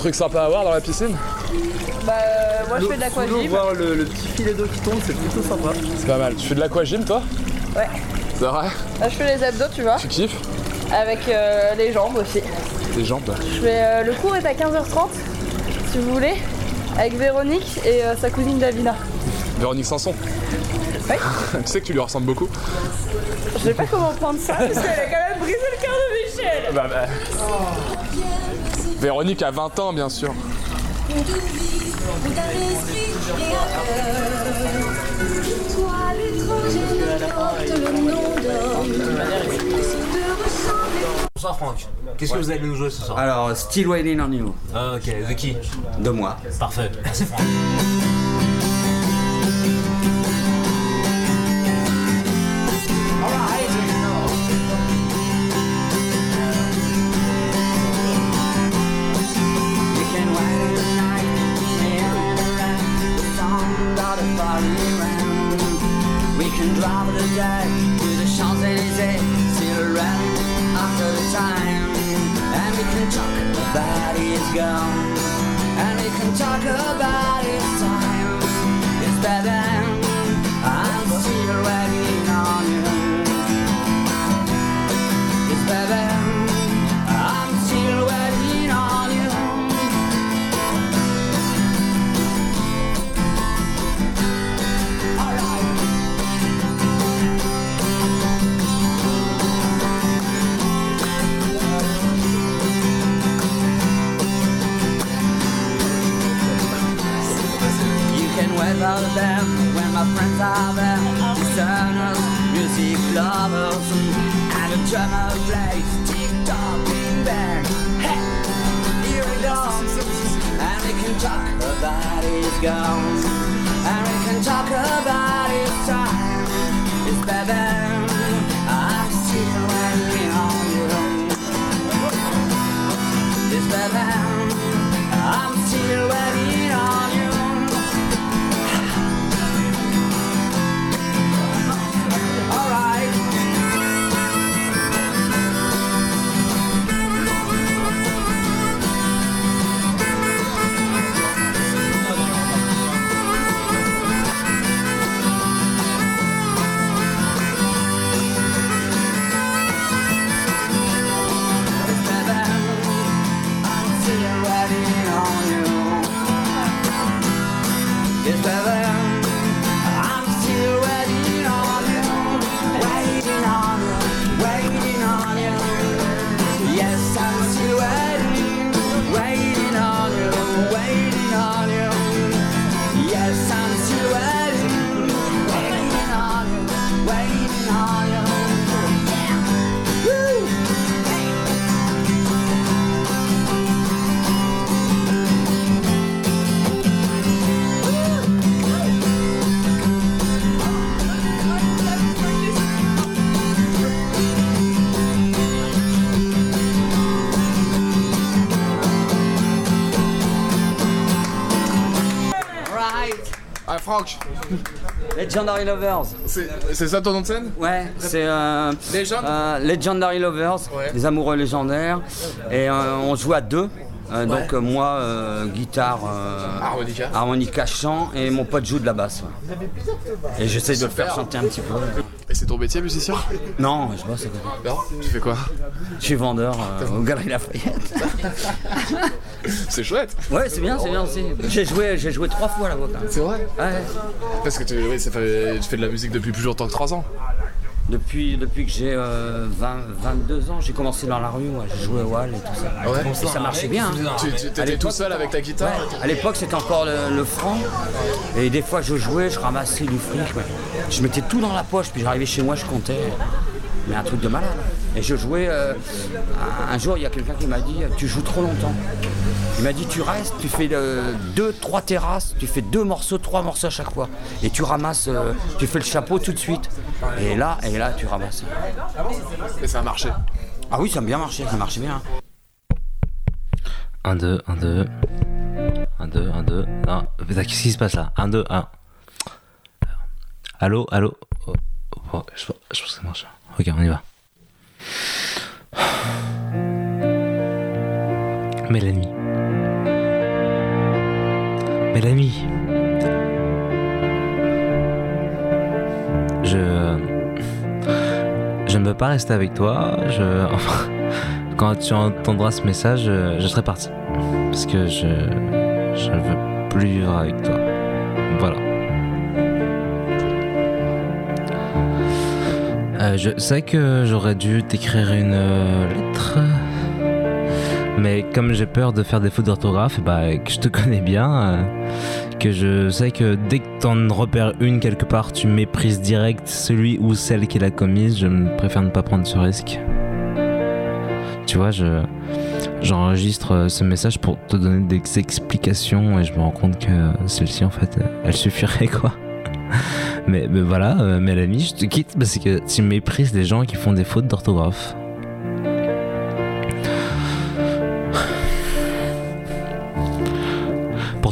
S41: Trucs sympas à voir dans la piscine
S42: Bah euh, moi je fais de l'aquagym. voir le, le petit filet d'eau qui tombe, c'est plutôt sympa.
S41: C'est pas mal. Tu fais de l'aquagym toi
S42: Ouais.
S41: C'est vrai
S42: Là je fais les abdos tu vois.
S41: Tu kiffes
S42: Avec euh, les jambes aussi.
S41: Tes jambes
S42: Je fais euh, le cours est à 15h30 si vous voulez. Avec Véronique et euh, sa cousine Davina.
S41: Véronique Sanson
S42: Ouais. *laughs*
S41: Tu sais que tu lui ressembles beaucoup
S42: Je sais pas comment prendre ça parce qu'elle a quand même brisé le cœur de Michel.
S41: Bah bah. Véronique a 20 ans bien sûr.
S27: Bonsoir Franck, qu'est-ce que vous allez nous jouer ce soir?
S43: Alors, Still Waiting on You.
S27: Ah, ok, de qui?
S43: De moi.
S27: Parfait, merci Franck.
S43: Legendary Lovers.
S41: C'est ça ton nom de scène
S43: Ouais, c'est euh, euh, Legendary Lovers, les amoureux légendaires. Et euh, on joue à deux. Euh,
S41: Ouais.
S43: Donc euh, moi, euh, guitare,
S41: Harmonica.
S43: harmonica, chant, et mon pote joue de la basse. ouais. Et j'essaie de le faire chanter un petit peu.
S41: Et c'est ton métier musicien
S43: Non, je bosse à côté.
S41: Non Tu fais quoi
S43: Je suis vendeur au Galerie Lafayette.
S41: C'est chouette
S43: Ouais, c'est bien, c'est bien aussi. J'ai joué, joué trois fois là-bas.
S41: C'est vrai
S43: Ouais.
S41: Parce que tu, oui, ça fait- tu fais de la musique depuis plus longtemps que 3 ans.
S43: Depuis, depuis que j'ai euh, 20, 22 ans, j'ai commencé dans la rue, ouais. j'ai joué au Wall et tout ça.
S41: Ah ouais?
S43: Et ça marchait bien. hein.
S41: Tu-
S43: l'époque-
S41: tout seul avec ta guitare?
S43: Ouais, À l'époque, c'était encore le, le franc. Et des fois, je jouais, je ramassais du fric. Je mettais tout dans la poche, puis j'arrivais chez moi, je comptais. Mais un truc de malade. Et je jouais. euh, un jour, il y a quelqu'un qui m'a dit Tu joues trop longtemps. Il m'a dit Tu restes, tu fais euh, deux, trois terrasses, tu fais deux morceaux, trois morceaux à chaque fois. Et tu ramasses, euh, tu fais le chapeau tout de suite. Et là, et là, tu ramasses.
S41: Et ça a marché.
S43: Ah oui, ça a bien marché, ça marchait bien.
S21: 1, 2, 1, 2. 1, 2, 1, 2. Non, putain, qu'est-ce qui se passe là? 1, 2, 1. Allô, allô? Oh, oh, je, je pense que ça marche. Ok, on y va. *sighs* Mélanie. Mélanie. Je. Je ne veux pas rester avec toi. Je. Quand tu entendras ce message, je, je serai parti. Parce que je. Je ne veux plus vivre avec toi. Voilà. Euh, je sais que j'aurais dû t'écrire une euh, lettre. Mais comme j'ai peur de faire des fautes d'orthographe, bah, que je te *laughs* connais bien, euh, que je sais que dès que t'en repères une quelque part, tu méprises direct celui ou celle qui l'a commise, je préfère ne pas prendre ce risque. Tu vois, je j'enregistre euh, ce message pour te donner des explications et je me rends compte que celle-ci en fait, elle suffirait quoi. *laughs* Mais, mais voilà, euh, Mélanie, je te quitte parce que tu méprises les gens qui font des fautes d'orthographe.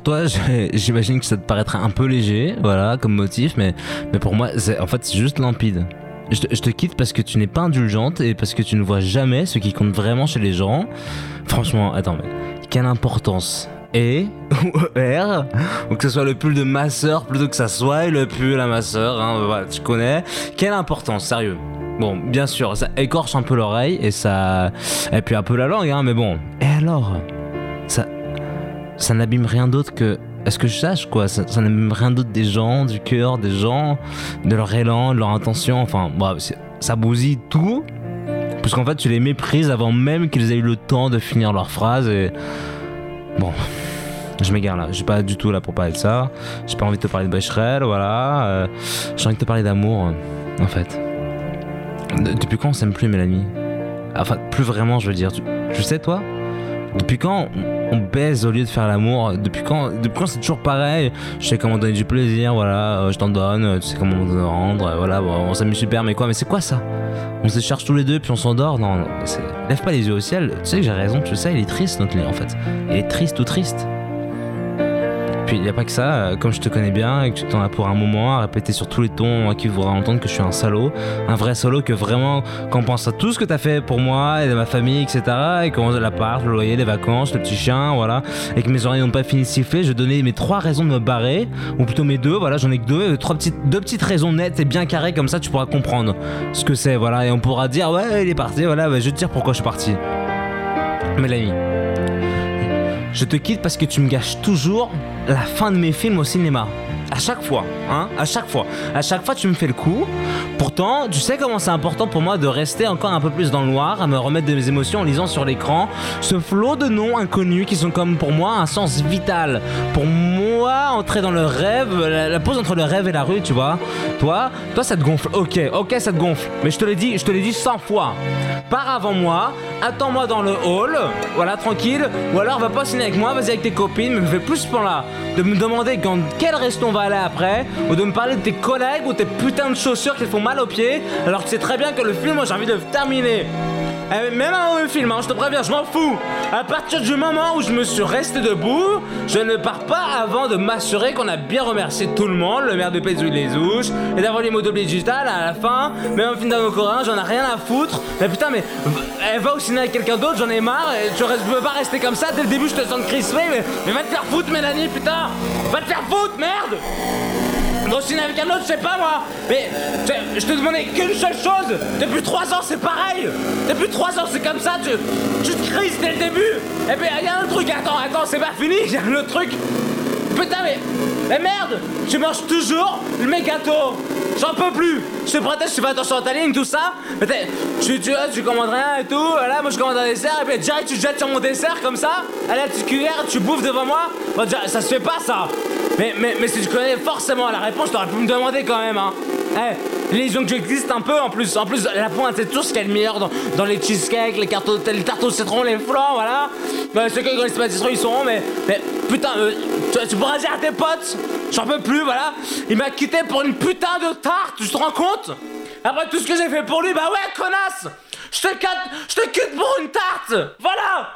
S21: Toi, *laughs* j'imagine que ça te paraîtra un peu léger, voilà, comme motif, mais, mais pour moi, en fait c'est juste limpide. Je te, je te quitte parce que tu n'es pas indulgente et parce que tu ne vois jamais ce qui compte vraiment chez les gens. Franchement, attends, mais quelle importance E *laughs* ou R ou que ce soit le pull de ma sœur plutôt que ça soit le pull à ma sœur, hein, tu connais. Quelle importance, sérieux. Bon, bien sûr, ça écorche un peu l'oreille et ça. Et puis un peu la langue, hein, mais bon. Et alors? Ça. Ça n'abîme rien d'autre que. Est-ce que je sache quoi Ça, ça n'abîme rien d'autre des gens, du cœur des gens, de leur élan, de leur intention. Enfin, c'est- ça bousille tout. Parce qu'en fait, tu les méprises avant même qu'ils aient eu le temps de finir leur phrase et. Bon. Je m'égare là, je suis pas du tout là pour parler de ça. J'ai pas envie de te parler de Becherel, voilà. Euh, J'ai envie de te parler d'amour, en fait. De- depuis quand on s'aime plus, Mélanie? Enfin, plus vraiment, je veux dire. Tu, sais, toi? Depuis quand on baise au lieu de faire l'amour Depuis quand, depuis quand c'est toujours pareil? Je sais comment donner du plaisir, voilà, euh, je t'en donne, euh, tu sais comment m'en rendre, euh, voilà, bon, on s'amuse super, mais quoi Mais c'est quoi ça? On se cherche tous les deux puis on s'endort? Non, non, lève pas les yeux au ciel. Tu sais que j'ai raison, tu sais, il est triste notre lit en fait. Il est triste ou triste. Puis il n'y a pas que ça, euh, comme je te connais bien et que tu t'en as pour un moment à répéter sur tous les tons à qui voudra entendre que je suis un salaud, un vrai salaud que vraiment, quand on pense à tout ce que t'as fait pour moi et de ma famille, etc., et qu'on l'appart, le loyer, les vacances, le petit chien, voilà, et que mes oreilles n'ont pas fini de siffler, je donnais mes trois raisons de me barrer, ou plutôt mes deux, voilà, j'en ai que deux, trois petites, deux petites raisons nettes et bien carrées, comme ça tu pourras comprendre ce que c'est, voilà, et on pourra dire, ouais, il est parti, voilà, bah, je te dire pourquoi je suis parti. Mélanie. Je te quitte parce que tu me gâches toujours la fin de mes films au cinéma. À chaque fois, hein, à chaque fois. À chaque fois, tu me fais le coup. Pourtant, tu sais comment c'est important pour moi de rester encore un peu plus dans le noir, à me remettre de mes émotions en lisant sur l'écran ce flot de noms inconnus qui sont comme pour moi un sens vital. Pour moi, entrer dans le rêve, la, pause entre le rêve et la rue, tu vois. Toi, toi, ça te gonfle. Ok, ok, ça te gonfle. Mais je te l'ai dit, je te l'ai dit 100 fois. Pars avant moi, attends-moi dans le hall, voilà, tranquille. Ou alors, va pas ciné avec moi, vas-y avec tes copines, mais me fais plus ce plan-là. De me demander quand quel resto on va aller après, ou de me parler de tes collègues ou tes putains de chaussures qui te font mal aux pieds, alors que tu sais très bien que le film, j'ai envie de le terminer. Eh, Même avant le film, hein, je te préviens, je m'en fous. À partir du moment où je me suis resté debout, je ne pars pas avant de m'assurer qu'on a bien remercié tout le monde, le maire de Pézouille les Ouches, et d'avoir les mots doublés digital à la fin. Même un film d'un coréen, j'en ai rien à foutre. Mais putain, mais elle va au cinéma avec quelqu'un d'autre, j'en ai marre. Tu restes- je peux pas rester comme ça. Dès le début, je te sens crispé, mais, mais va te faire foutre, Mélanie, putain. Va te faire foutre, merde. Cinéma avec un autre, je sais pas moi. Mais je te demandais qu'une seule chose. Depuis trois ans, c'est pareil. Depuis trois ans, c'est comme ça. Tu, te crises dès le début. Et puis, il y a un truc. Attends, attends, c'est pas fini. *laughs* Il y a un autre truc. Putain, mais. Mais merde Tu manges toujours le gâteau J'en peux plus. Je te protège, tu fais attention à ta ligne, tout ça. Mais tu, tu, tu commandes rien et tout, voilà, moi je commande un dessert, et puis direct tu te jettes sur mon dessert comme ça, à la petite cuillère, tu bouffes devant moi. Bon, déjà, ça se fait pas ça. Mais, mais, mais si tu connais forcément la réponse, t'aurais pu me demander quand même, hein. Eh, gens que j'existe un peu en plus, en plus la pointe c'est tout ce qu'il y meilleur dans, dans les cheesecakes, les, cartes les tartes au citron, les flancs, voilà. Bah, Ceux qui connaissent pas pâtisseries ils sauront, mais, mais putain, euh, tu, tu potes. J'en peux plus, voilà. Il m'a quitté pour une putain de tarte, tu te rends compte? Après tout ce que j'ai fait pour lui, bah ouais, connasse Je te quitte, je te quitte pour une tarte Voilà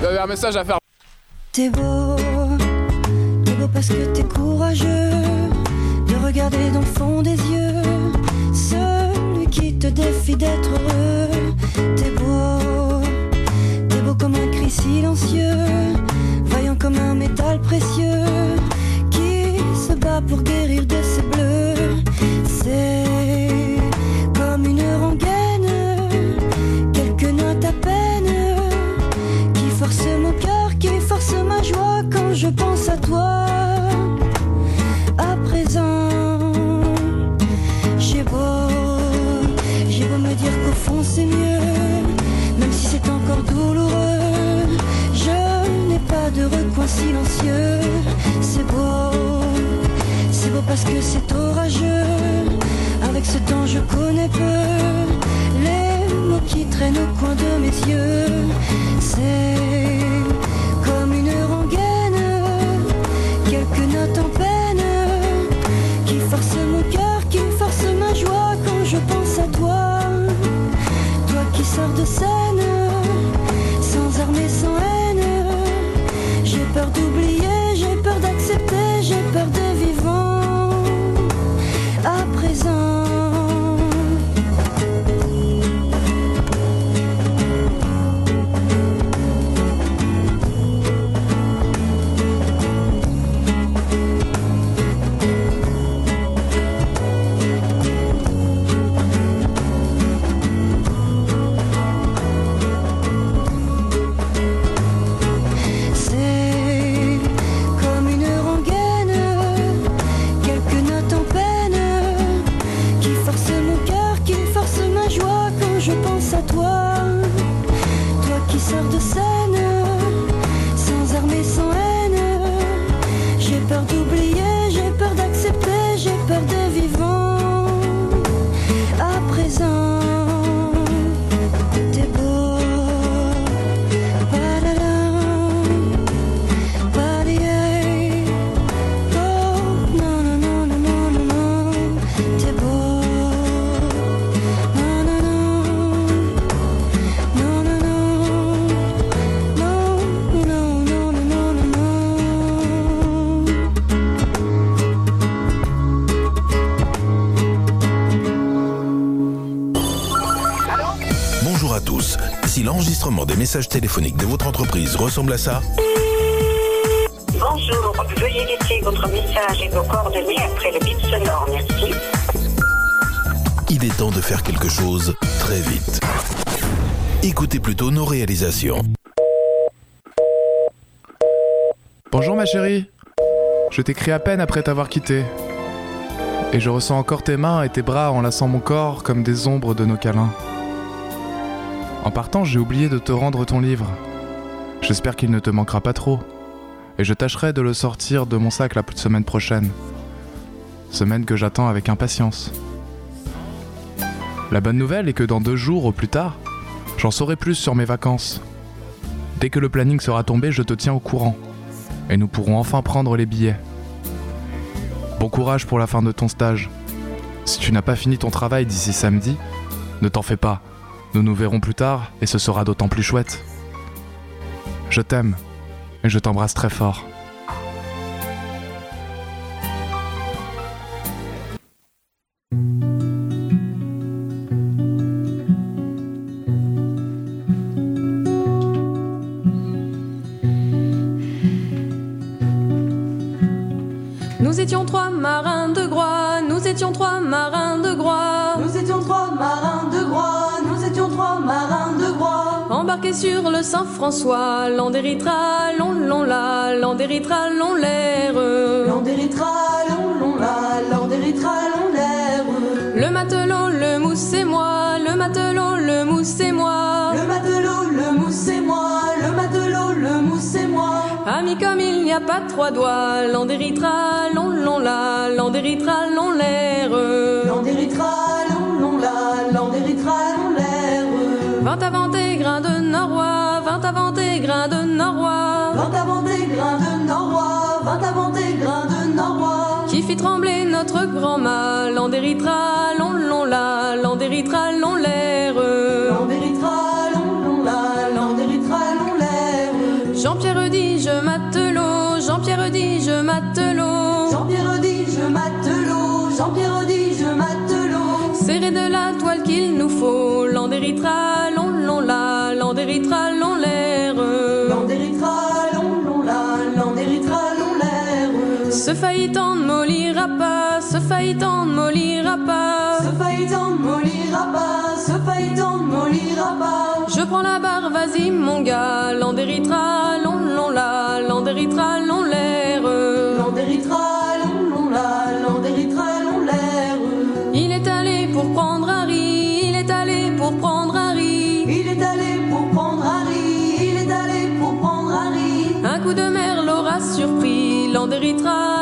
S41: Il y avait un message à faire.
S44: T'es beau, t'es beau parce que t'es courageux de regarder dans le fond des yeux celui qui te défie d'être heureux. T'es beau, t'es beau comme un cri silencieux comme un métal précieux qui se bat pour guérir de ses bleus. C'est comme une rengaine, quelques notes à peine qui force mon cœur, qui force ma joie quand je pense à toi. À présent, j'ai beau, j'ai beau me dire qu'au fond c'est mieux, même si c'est encore doux de recoin silencieux. C'est beau, c'est beau parce que c'est orageux. Avec ce temps, je connais peu les mots qui traînent au coin de mes yeux. C'est comme une rengaine, quelques notes en peine qui force mon cœur, qui force ma joie quand je pense à toi. Toi qui sors de scène, sans armes et sans haine. Peur
S45: messages téléphoniques de votre entreprise ressemble à ça,
S46: Bonjour, veuillez laisser votre message et vos coordonnées après le bip sonore, merci.
S45: il est temps de faire quelque chose très vite. Écoutez plutôt nos réalisations.
S17: Bonjour ma chérie. Je t'écris à peine après t'avoir quitté. Et je ressens encore tes mains et tes bras enlaçant mon corps comme des ombres de nos câlins. En partant, j'ai oublié de te rendre ton livre. J'espère qu'il ne te manquera pas trop. Et je tâcherai de le sortir de mon sac la semaine prochaine. Semaine que j'attends avec impatience. La bonne nouvelle est que dans deux jours au plus tard, j'en saurai plus sur mes vacances. Dès que le planning sera tombé, je te tiens au courant. Et nous pourrons enfin prendre les billets. Bon courage pour la fin de ton stage. Si tu n'as pas fini ton travail d'ici samedi, ne t'en fais pas. Nous nous verrons plus tard et ce sera d'autant plus chouette. Je t'aime et je t'embrasse très fort.
S47: Sur le Saint-François, l'Andéritra, long, long, la, l'Andéritra, long, l'air. L'Andéritra, long, long, la, l'Andéritra, long, l'air. Le matelot, le mousse et moi, le matelot, le mousse et moi. Le matelot, le mousse et moi, le matelot, le mousse et moi. Amis comme il n'y a pas trois doigts, l'Andéritra, long, long, la, l'Andéritra, long, l'air. L'Andéritra, long, long, la, l'Andéritra, long, l'air. Vint avant Qui fit trembler notre grand mal, l'Andéritra, long, long, la, l'Andéritra, long, l'air. L'Andéritra, long, long, la, l'Andéritra, long, l'air. Jean-Pierre dit je matelot, Jean-Pierre dit je matelot. Jean-Pierre dit je matelot, Jean-Pierre dit je matelot. Serré de la toile qu'il nous faut, l'Andéritra, long, long, la, l'Andéritra, long, l'air. L'Andéritra, long, long, la, l'Andéritra, long, l'air. Ce mollira pas, ce faillitant ne mollira pas. Ce faillitant ne mollira pas, ce faillitant ne mollira pas. Je prends la barre, vas-y mon gars, l'Andéritra, long, long, la, l'Andéritra, long, l'air. L'Andéritra, long, long, la, l'Andéritra, long, l'air. Il est allé pour prendre un riz, il est allé pour prendre Harry. Il est allé pour prendre Harry. Il est allé pour prendre Harry. Un coup de mer l'aura surpris. Long, la.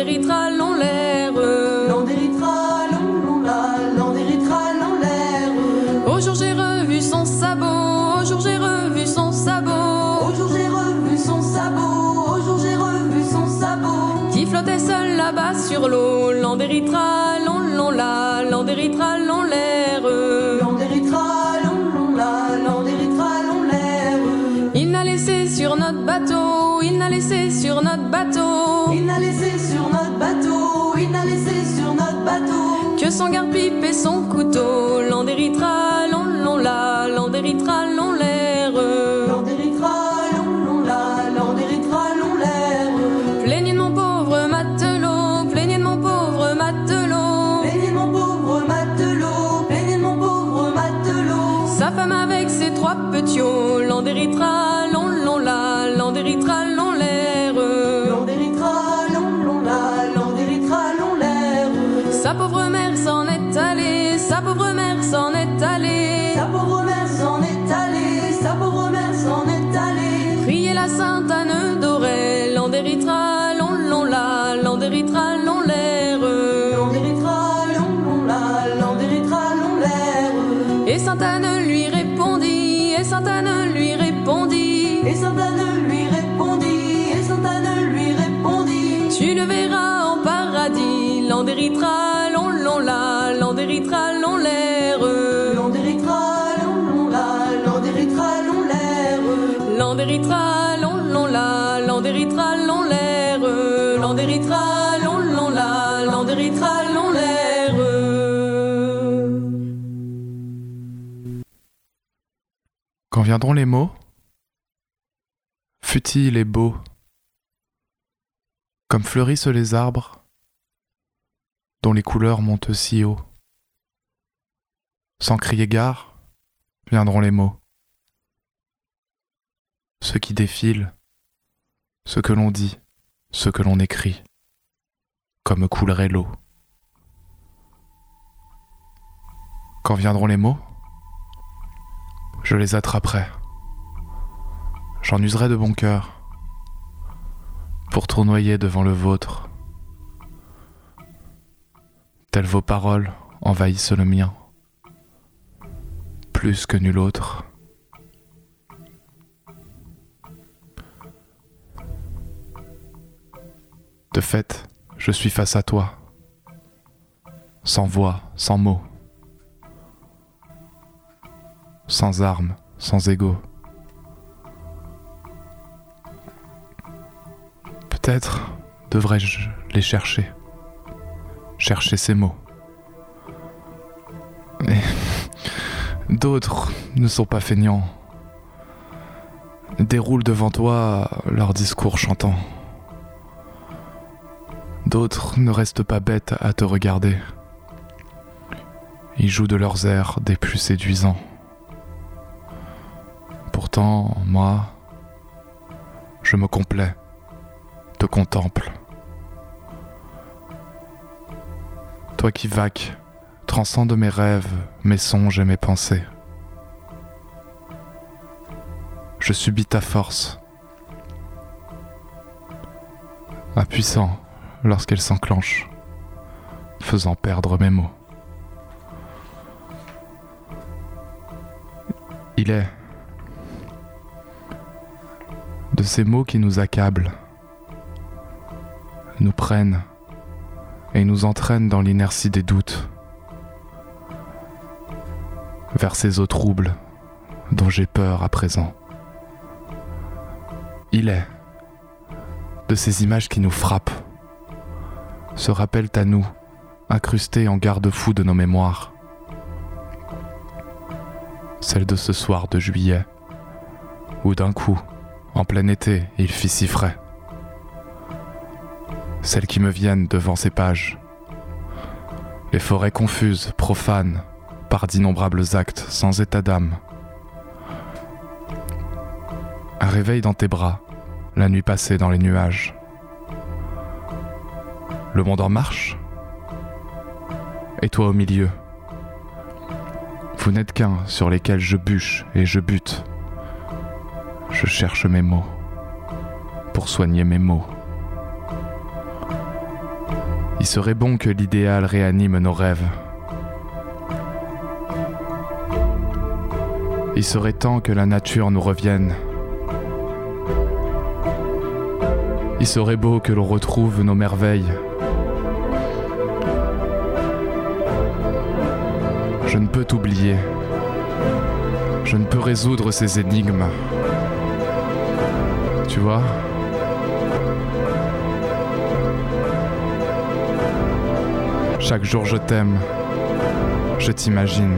S47: Landéritra, long, l'air. Landéritra, long, la. Landéritra, l'air. Au jour j'ai revu son sabot. Au jour j'ai revu son sabot. Au jour j'ai revu son sabot. Au jour j'ai revu son sabot. Qui flottait seul là-bas sur l'eau. Landéritra, long, long, la. Landéritra, long, l'air. Landéritra, la. Long, l'air. Il n'a laissé sur notre bateau. Il n'a laissé sur notre bateau. Laissé sur notre bateau. Il n'a laissé sur notre bateau. Que son garde-pipe et son couteau. Landéritra, long, long, la. Et sainte Anne lui répondit. Et sainte Anne lui répondit. Et sainte Anne lui répondit. Et sainte Anne lui répondit. Tu le verras en paradis. Landéritra, long, long, la. Landéritra, long, l'air. Landéritra, long, long, la. Landéritra, long, l'air. Landéritra, long, long, la. Landéritra, long, l'air.
S17: Viendront les mots? Futiles et beaux, comme fleurissent les arbres, dont les couleurs montent si haut. Sans crier gare, viendront les mots. Ceux qui défilent, ce que l'on dit, ce que l'on écrit, comme coulerait l'eau. Quand viendront les mots, je les attraperai. J'en userai de bon cœur pour tournoyer devant le vôtre. Telles vos paroles envahissent le mien, plus que nul autre. De fait, je suis face à toi, sans voix, sans mots, sans armes, sans ego. Peut-être devrais-je les chercher, chercher ces mots. Mais *laughs* d'autres ne sont pas feignants, déroulent devant toi leur discours chantant. D'autres ne restent pas bêtes à te regarder. Ils jouent de leurs airs des plus séduisants. Pourtant, moi, je me complais, te contemple. Toi qui vaques, transcende mes rêves, mes songes et mes pensées. Je subis ta force, impuissant lorsqu'elle s'enclenche, faisant perdre mes mots. Il est de ces mots qui nous accablent, nous prennent et nous entraînent dans l'inertie des doutes, vers ces eaux troubles dont j'ai peur à présent. Il est de ces images qui nous frappent, se rappellent à nous, incrustées en garde-fou de nos mémoires. Celle de ce soir de juillet, où d'un coup, en plein été, il fit si frais. Celles qui me viennent devant ces pages. Les forêts confuses, profanes, par d'innombrables actes sans état d'âme. Un réveil dans tes bras, la nuit passée dans les nuages. Le monde en marche Et toi au milieu, Vous n'êtes qu'un sur lesquels je bûche et je bute. Je cherche mes mots pour soigner mes mots. Il serait bon que l'idéal réanime nos rêves. Il serait temps que la nature nous revienne. Il serait beau que l'on retrouve nos merveilles. Je ne peux t'oublier. Je ne peux résoudre ces énigmes. Chaque jour je t'aime. Je t'imagine.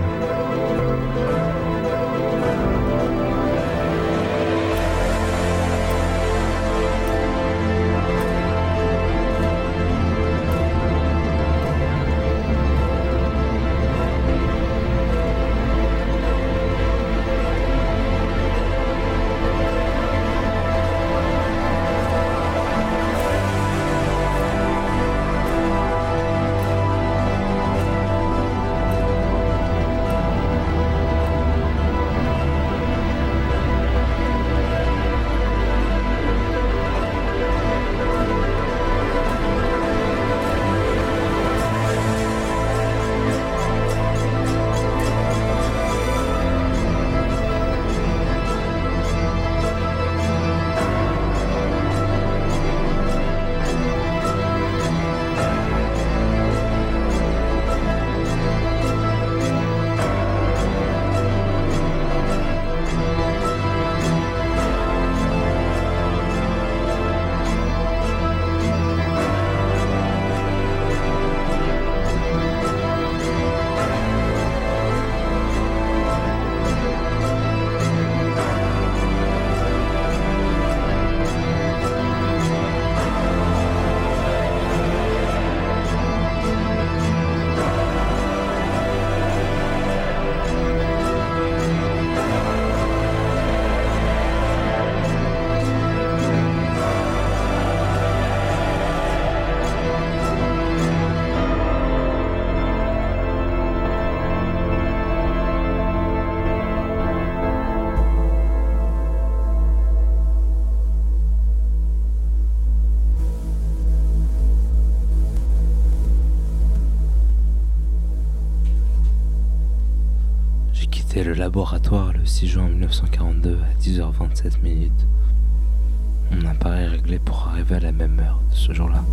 S21: Pour arriver à la même heure de ce jour-là.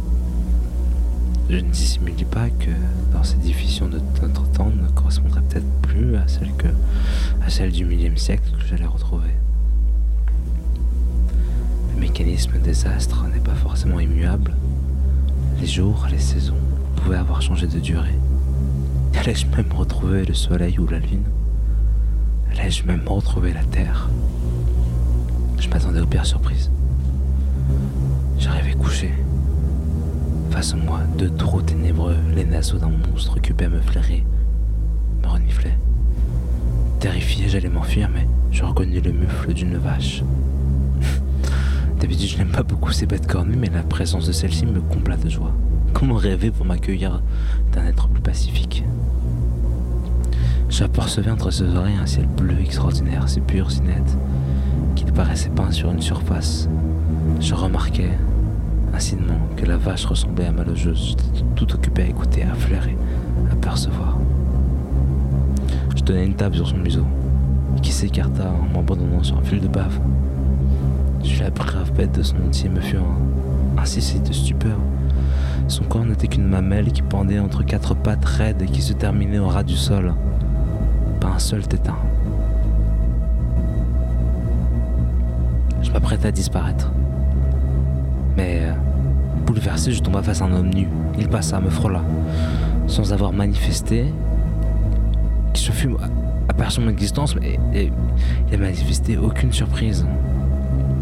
S21: Je ne dissimule pas que dans ces diffusions de notre temps ne correspondrait peut-être plus à celle, que, à celle du millième siècle que j'allais retrouver. Le mécanisme des astres n'est pas forcément immuable. Les jours, les saisons pouvaient avoir changé de durée. Allais-je même retrouver le soleil ou la lune? Allais-je même retrouver la terre? Je m'attendais aux pires surprises. Couché. Face à moi, deux trous ténébreux, les naseaux d'un monstre occupé à me flairer, me reniflaient. Terrifié, j'allais m'enfuir, mais je reconnus le mufle d'une vache. *laughs* D'habitude, je n'aime pas beaucoup ces bêtes cornues, mais la présence de celle-ci me combla de joie. Comment rêver pour m'accueillir d'un être plus pacifique? J'apercevais entre ses oreilles un ciel bleu extraordinaire, si pur, si net, qu'il paraissait peint sur une surface. Je remarquais, incidemment, que la vache ressemblait à ma logeuse, tout occupée à écouter, à flairer, à percevoir. Je donnai une tape sur son museau, qui s'écarta en m'abandonnant sur un fil de bave. Je la brave bête de son entier me fut un, ainsi c'est de stupeur. Son corps n'était qu'une mamelle qui pendait entre quatre pattes raides et qui se terminait au ras du sol. Pas un seul tétin. Je m'apprêtais à disparaître. Je tomba face à un homme nu. Il passa, me frôla, sans avoir manifesté. Qui se fut aperçu mon existence, mais il n'a manifesté aucune surprise.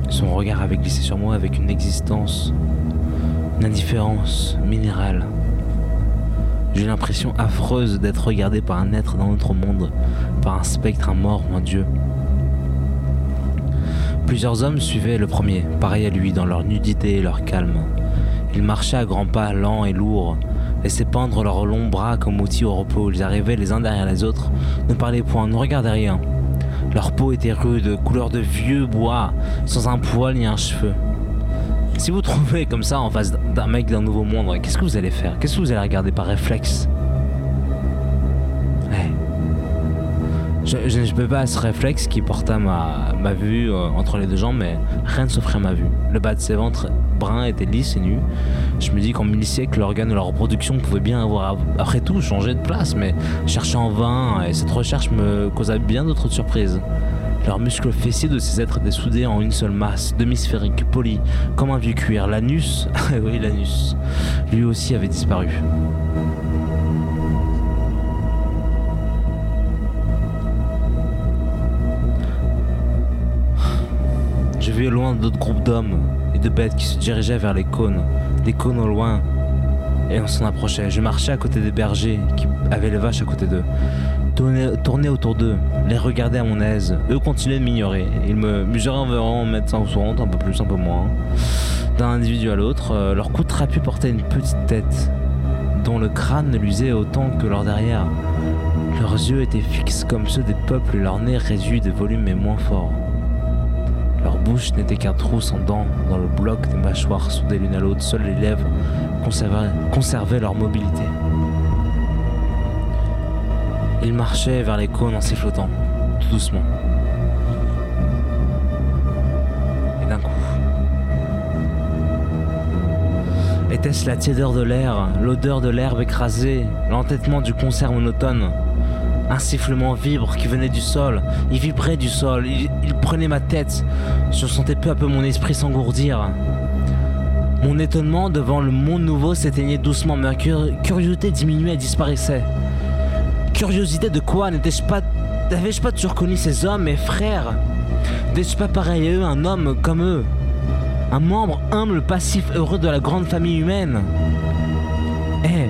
S21: Son regard avait glissé sur moi avec une existence, une indifférence minérale. J'ai l'impression affreuse d'être regardé par un être dans notre monde, par un spectre, un mort ou un dieu. Plusieurs hommes suivaient le premier, pareil à lui, dans leur nudité et leur calme. Ils marchaient à grands pas lents et lourds, laissaient pendre leurs longs bras comme outils au repos. Ils arrivaient les uns derrière les autres, ne parlaient point, ne regardaient rien. Leur peau était rude, couleur de vieux bois, sans un poil ni un cheveu. Si vous trouvez comme ça en face d'un mec d'un nouveau monde, qu'est-ce que vous allez faire? Qu'est-ce que vous allez regarder par réflexe? Je, je peux pas ce réflexe qui porta ma, ma vue euh, entre les deux jambes, mais rien ne s'offrait à ma vue. Le bas de ses ventres brun était lisse et nu. Je me dis qu'en mille siècles, l'organe de leur reproduction pouvait bien avoir, après tout, changé de place, mais cherchais en vain, et cette recherche me causa bien d'autres surprises. Leurs muscles fessiers de ces êtres étaient soudés en une seule masse, demi-sphérique, poli, comme un vieux cuir. L'anus, *laughs* oui, l'anus, lui aussi avait disparu. Je au loin d'autres groupes d'hommes et de bêtes qui se dirigeaient vers les cônes, des cônes au loin, et on s'en approchait. Je marchais à côté des bergers qui avaient les vaches à côté d'eux. Tournais, autour d'eux, les regardais à mon aise. Eux continuaient de m'ignorer. Ils me mesuraient environ 1m50, un peu plus, un peu moins. D'un individu à l'autre, euh, leur cou trapu portait une petite tête, dont le crâne ne luisait autant que leur derrière. Leurs yeux étaient fixes comme ceux des peuples et leur nez réduit de volume mais moins fort. Leur bouche n'était qu'un trou sans dents dans le bloc des mâchoires soudées l'une à l'autre. Seules les lèvres conservaient, leur mobilité. Ils marchaient vers les cônes en sifflotant, tout doucement. Et d'un coup. Était-ce la tiédeur de l'air, l'odeur de l'herbe écrasée, l'entêtement du concert monotone? Un sifflement vibre qui venait du sol. Il vibrait du sol. Il, prenait ma tête. Je sentais peu à peu mon esprit s'engourdir. Mon étonnement devant le monde nouveau s'éteignait doucement. Ma curiosité diminuait et disparaissait. Curiosité de quoi? N'étais-je pas. N'avais-je pas toujours connu ces hommes, mes frères? N'étais-je pas pareil à eux, un homme comme eux? Un membre humble, passif, heureux de la grande famille humaine? Eh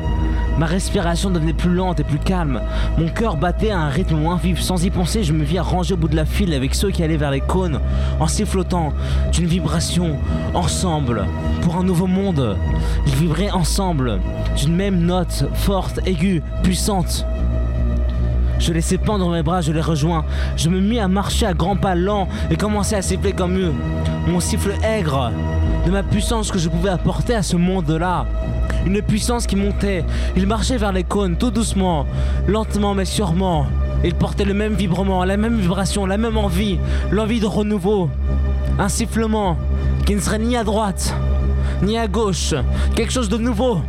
S21: Ma respiration devenait plus lente et plus calme. Mon cœur battait à un rythme moins vif. Sans y penser, je me vis ranger au bout de la file avec ceux qui allaient vers les cônes, en sifflotant d'une vibration, ensemble, pour un nouveau monde. Ils vibraient ensemble, d'une même note, forte, aiguë, puissante. Je laissais pendre mes bras, je les rejoins. Je me mis à marcher à grands pas lents et commençais à siffler comme eux. Mon siffle aigre de ma puissance que je pouvais apporter à ce monde-là une puissance qui montait. Il marchait vers les cônes tout doucement, lentement mais sûrement. Il portait le même vibrement, la même vibration, la même envie, l'envie de renouveau. Un sifflement qui ne serait ni à droite, ni à gauche, quelque chose de nouveau.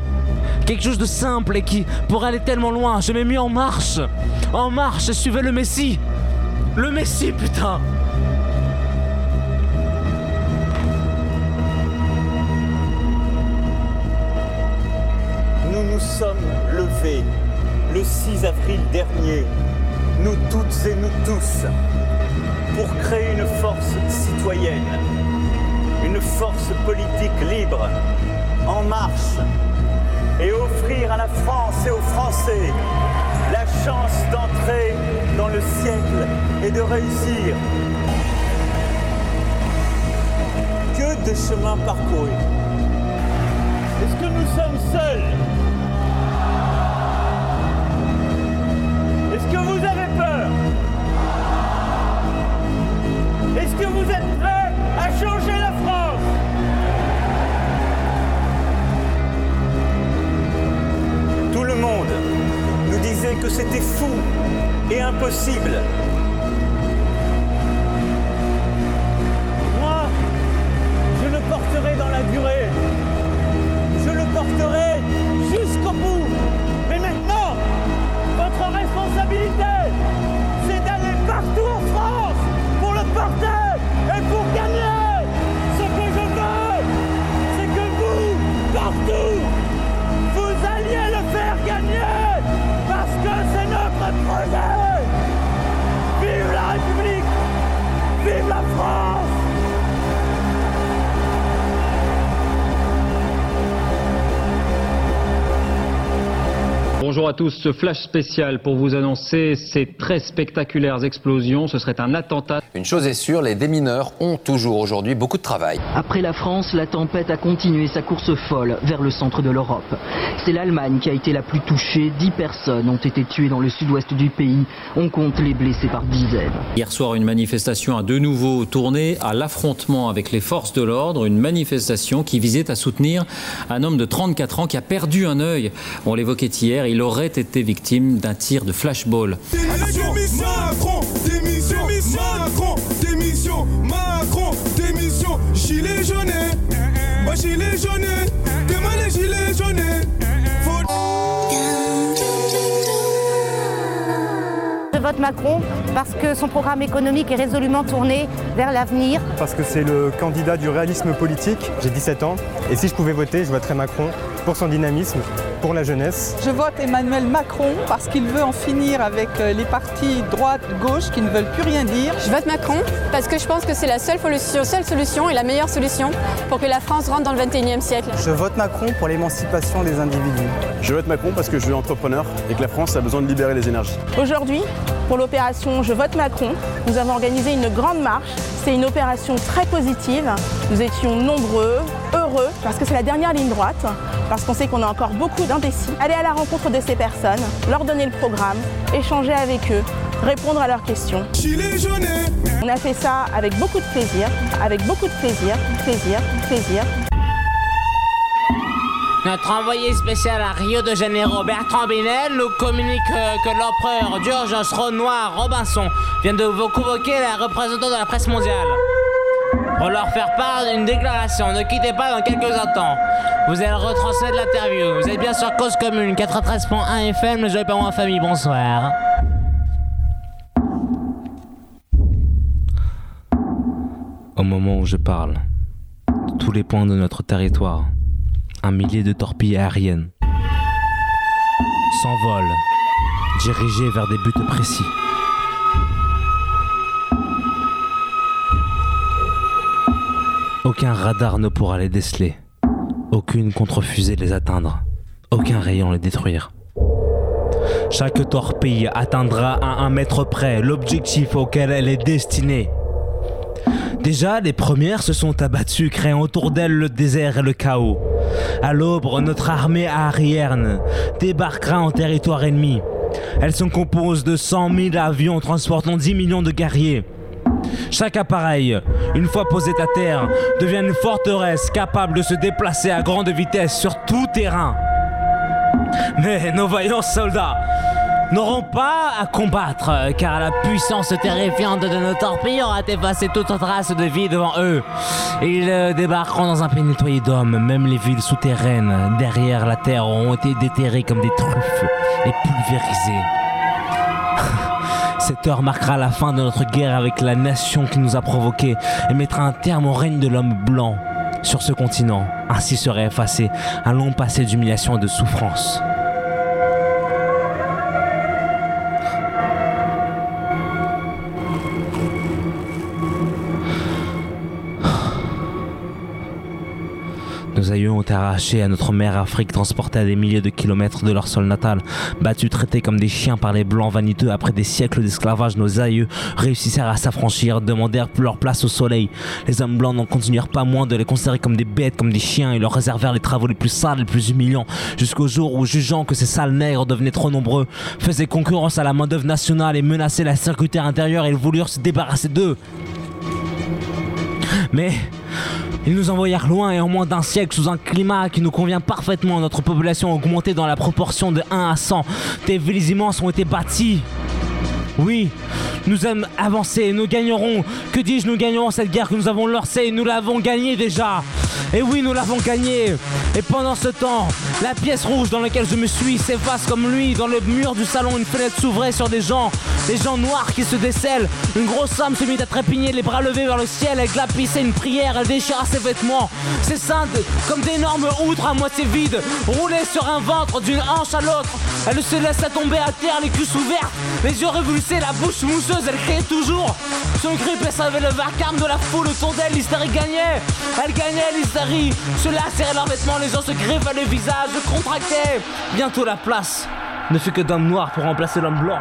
S21: Quelque chose de simple et qui pourrait aller tellement loin. Je m'ai mis en marche. En marche, je suivais le Messie. Le Messie, putain.
S48: Nous sommes levés le 6 avril dernier, nous toutes et nous tous, pour créer une force citoyenne, une force politique libre, en marche, et offrir à la France et aux Français la chance d'entrer dans le siècle et de réussir. Que de chemins parcourus. Est-ce que nous sommes seuls? Que vous êtes prêts à changer la France Tout le monde nous disait que c'était fou et impossible. Vive la
S49: Bonjour à tous, ce flash spécial pour vous annoncer ces très spectaculaires explosions. Ce serait un attentat.
S50: Une chose est sûre, les démineurs ont toujours aujourd'hui beaucoup de travail.
S51: Après la France, la tempête a continué sa course folle vers le centre de l'Europe. C'est l'Allemagne qui a été la plus touchée. Dix personnes ont été tuées dans le sud-ouest du pays. On compte les blessés par dizaines.
S49: Hier soir, une manifestation a de nouveau tourné à l'affrontement avec les forces de l'ordre. Une manifestation qui visait à soutenir un homme de 34 ans qui a perdu un œil. On l'évoquait hier, il aurait été victime d'un tir de flashball.
S19: Démission Macron, démission Macron, démission Macron, démission. Gilet jaune, bah gilet jaune, demain les gilets jaunes.
S52: Je vote Macron parce que son programme économique est résolument tourné vers l'avenir.
S53: Parce que c'est le candidat du réalisme politique. J'ai 17 ans. Et si je pouvais voter, je voterais Macron pour son dynamisme, pour la jeunesse.
S54: Je vote Emmanuel Macron parce qu'il veut en finir avec euh, les partis droite-gauche qui ne veulent plus rien dire.
S55: Je vote Macron parce que je pense que c'est la seule solution, seule solution et la meilleure solution pour que la France rentre dans le 21e siècle.
S53: Je vote Macron pour l'émancipation des individus.
S56: Je vote Macron parce que je suis entrepreneur et que la France a besoin de libérer les énergies.
S42: Aujourd'hui, pour l'opération Je vote Macron, nous avons organisé une grande marche. C'est une opération très positive. Nous étions nombreux, parce que c'est la dernière ligne droite, parce qu'on sait qu'on a encore beaucoup d'indécis. Aller à la rencontre de ces personnes, leur donner le programme, échanger avec eux, répondre à leurs questions. On a fait ça avec beaucoup de plaisir, avec beaucoup de plaisir, plaisir, plaisir.
S18: Notre envoyé spécial à Rio de Janeiro, Bertrand Binel, nous communique euh, que l'empereur d'urgence Renoir Robinson vient de vous convoquer la représentante de la presse mondiale. Pour leur faire part d'une déclaration, ne quittez pas dans quelques instants. Vous allez retransmettre l'interview. Vous êtes bien sur Cause Commune 93.1 FM, ne jouez pas moins famille, bonsoir.
S21: Au moment où je parle, de tous les points de notre territoire, un millier de torpilles aériennes s'envolent, dirigées vers des buts précis. Aucun radar ne pourra les déceler, aucune contre-fusée les atteindre, aucun rayon les détruire. Chaque torpille atteindra à un mètre près l'objectif auquel elle est destinée. Déjà, les premières se sont abattues, créant autour d'elles le désert et le chaos. À l'aube, notre armée aérienne débarquera en territoire ennemi. Elle se compose de 100 000 avions transportant 10 millions de guerriers. Chaque appareil, une fois posé à terre, devient une forteresse capable de se déplacer à grande vitesse sur tout terrain. Mais nos vaillants soldats n'auront pas à combattre, car la puissance terrifiante de nos torpilles aura effacé toute trace de vie devant eux. Ils débarqueront dans un pays nettoyé d'hommes, même les villes souterraines derrière la terre auront été déterrées comme des truffes et pulvérisées. Cette heure marquera la fin de notre guerre avec la nation qui nous a provoqués et mettra un terme au règne de l'homme blanc sur ce continent. Ainsi serait effacé un long passé d'humiliation et de souffrance. Aïeux ont été arrachés à notre mère Afrique, transportés à des milliers de kilomètres de leur sol natal, battus, traités comme des chiens par les blancs vaniteux. Après des siècles d'esclavage, nos aïeux réussissèrent à s'affranchir, demandèrent leur place au soleil. Les hommes blancs n'en continuèrent pas moins de les considérer comme des bêtes, comme des chiens, et leur réservèrent les travaux les plus sales, les plus humiliants, jusqu'au jour où, jugeant que ces sales nègres devenaient trop nombreux, faisaient concurrence à la main-d'œuvre nationale et menaçaient la sécurité intérieure, ils voulurent se débarrasser d'eux. Mais ils nous envoyèrent loin et en moins d'un siècle sous un climat qui nous convient parfaitement. Notre population a augmenté dans la proportion de 1 à 100. Des villes immenses ont été bâties. Oui, nous sommes avancés, nous gagnerons. Que dis-je, nous gagnerons cette guerre que nous avons lancée et nous l'avons gagnée déjà. Et oui, nous l'avons gagnée. Et pendant ce temps, la pièce rouge dans laquelle je me suis s'efface comme lui. Dans le mur du salon, une fenêtre s'ouvrait sur des gens, des gens noirs qui se décèlent. Une grosse femme se mit à trépigner, les bras levés vers le ciel. Elle glapissait une prière, elle déchira ses vêtements. Ses seins, comme d'énormes outres à moitié vides, roulaient sur un ventre d'une hanche à l'autre. Elle se laissa tomber à terre, les cuisses ouvertes, les yeux révulsés, la bouche mousseuse. Elle criait toujours. Son cri percevait le vacarme de la foule autour d'elle. L'hystérie gagnait. Elle gagnait l'hystérie. Ceux-là serraient leurs vêtements, les gens se griffaient le visage, se contractaient. Bientôt la place
S57: ne fait que d'homme noir pour remplacer l'homme blanc.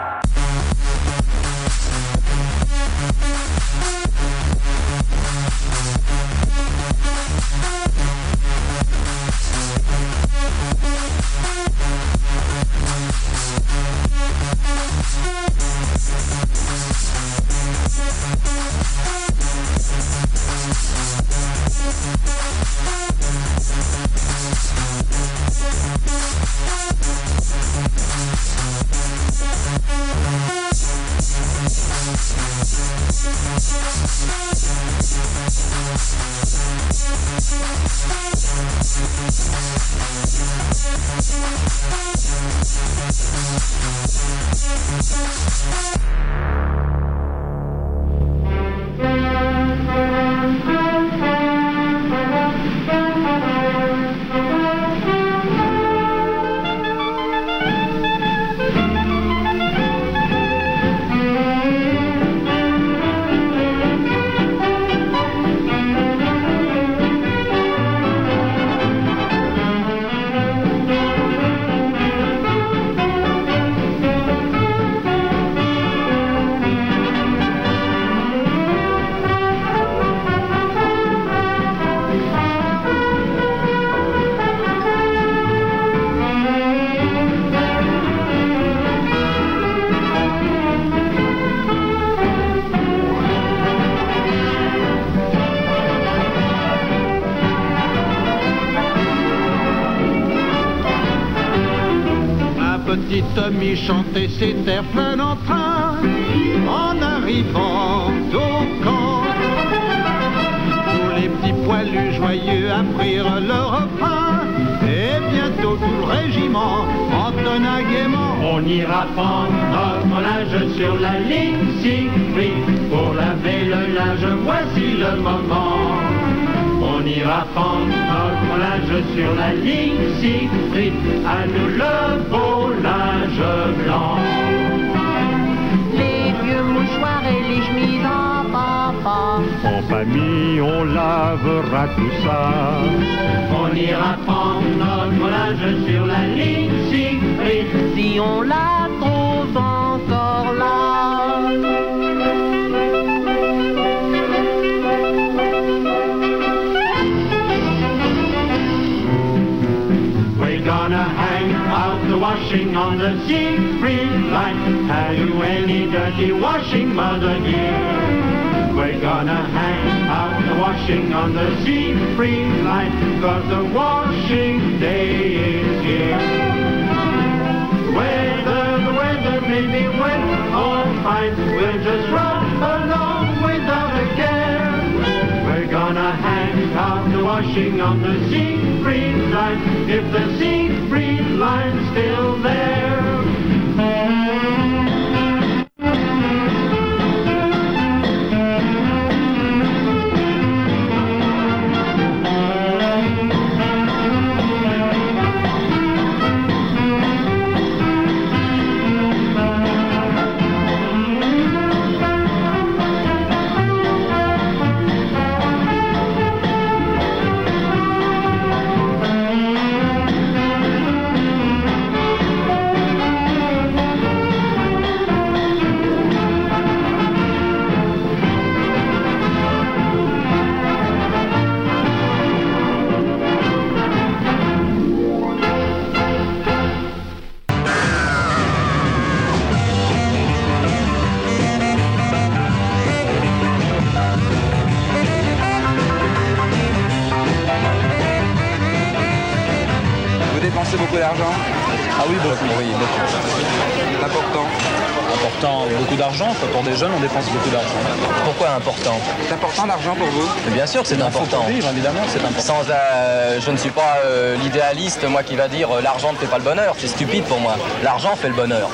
S58: C'est important.
S59: Vivre,
S58: évidemment, c'est important.
S59: Sans, euh, je ne suis pas euh, l'idéaliste, moi qui va dire euh, l'argent ne fait pas le bonheur. C'est stupide pour moi. L'argent fait le bonheur.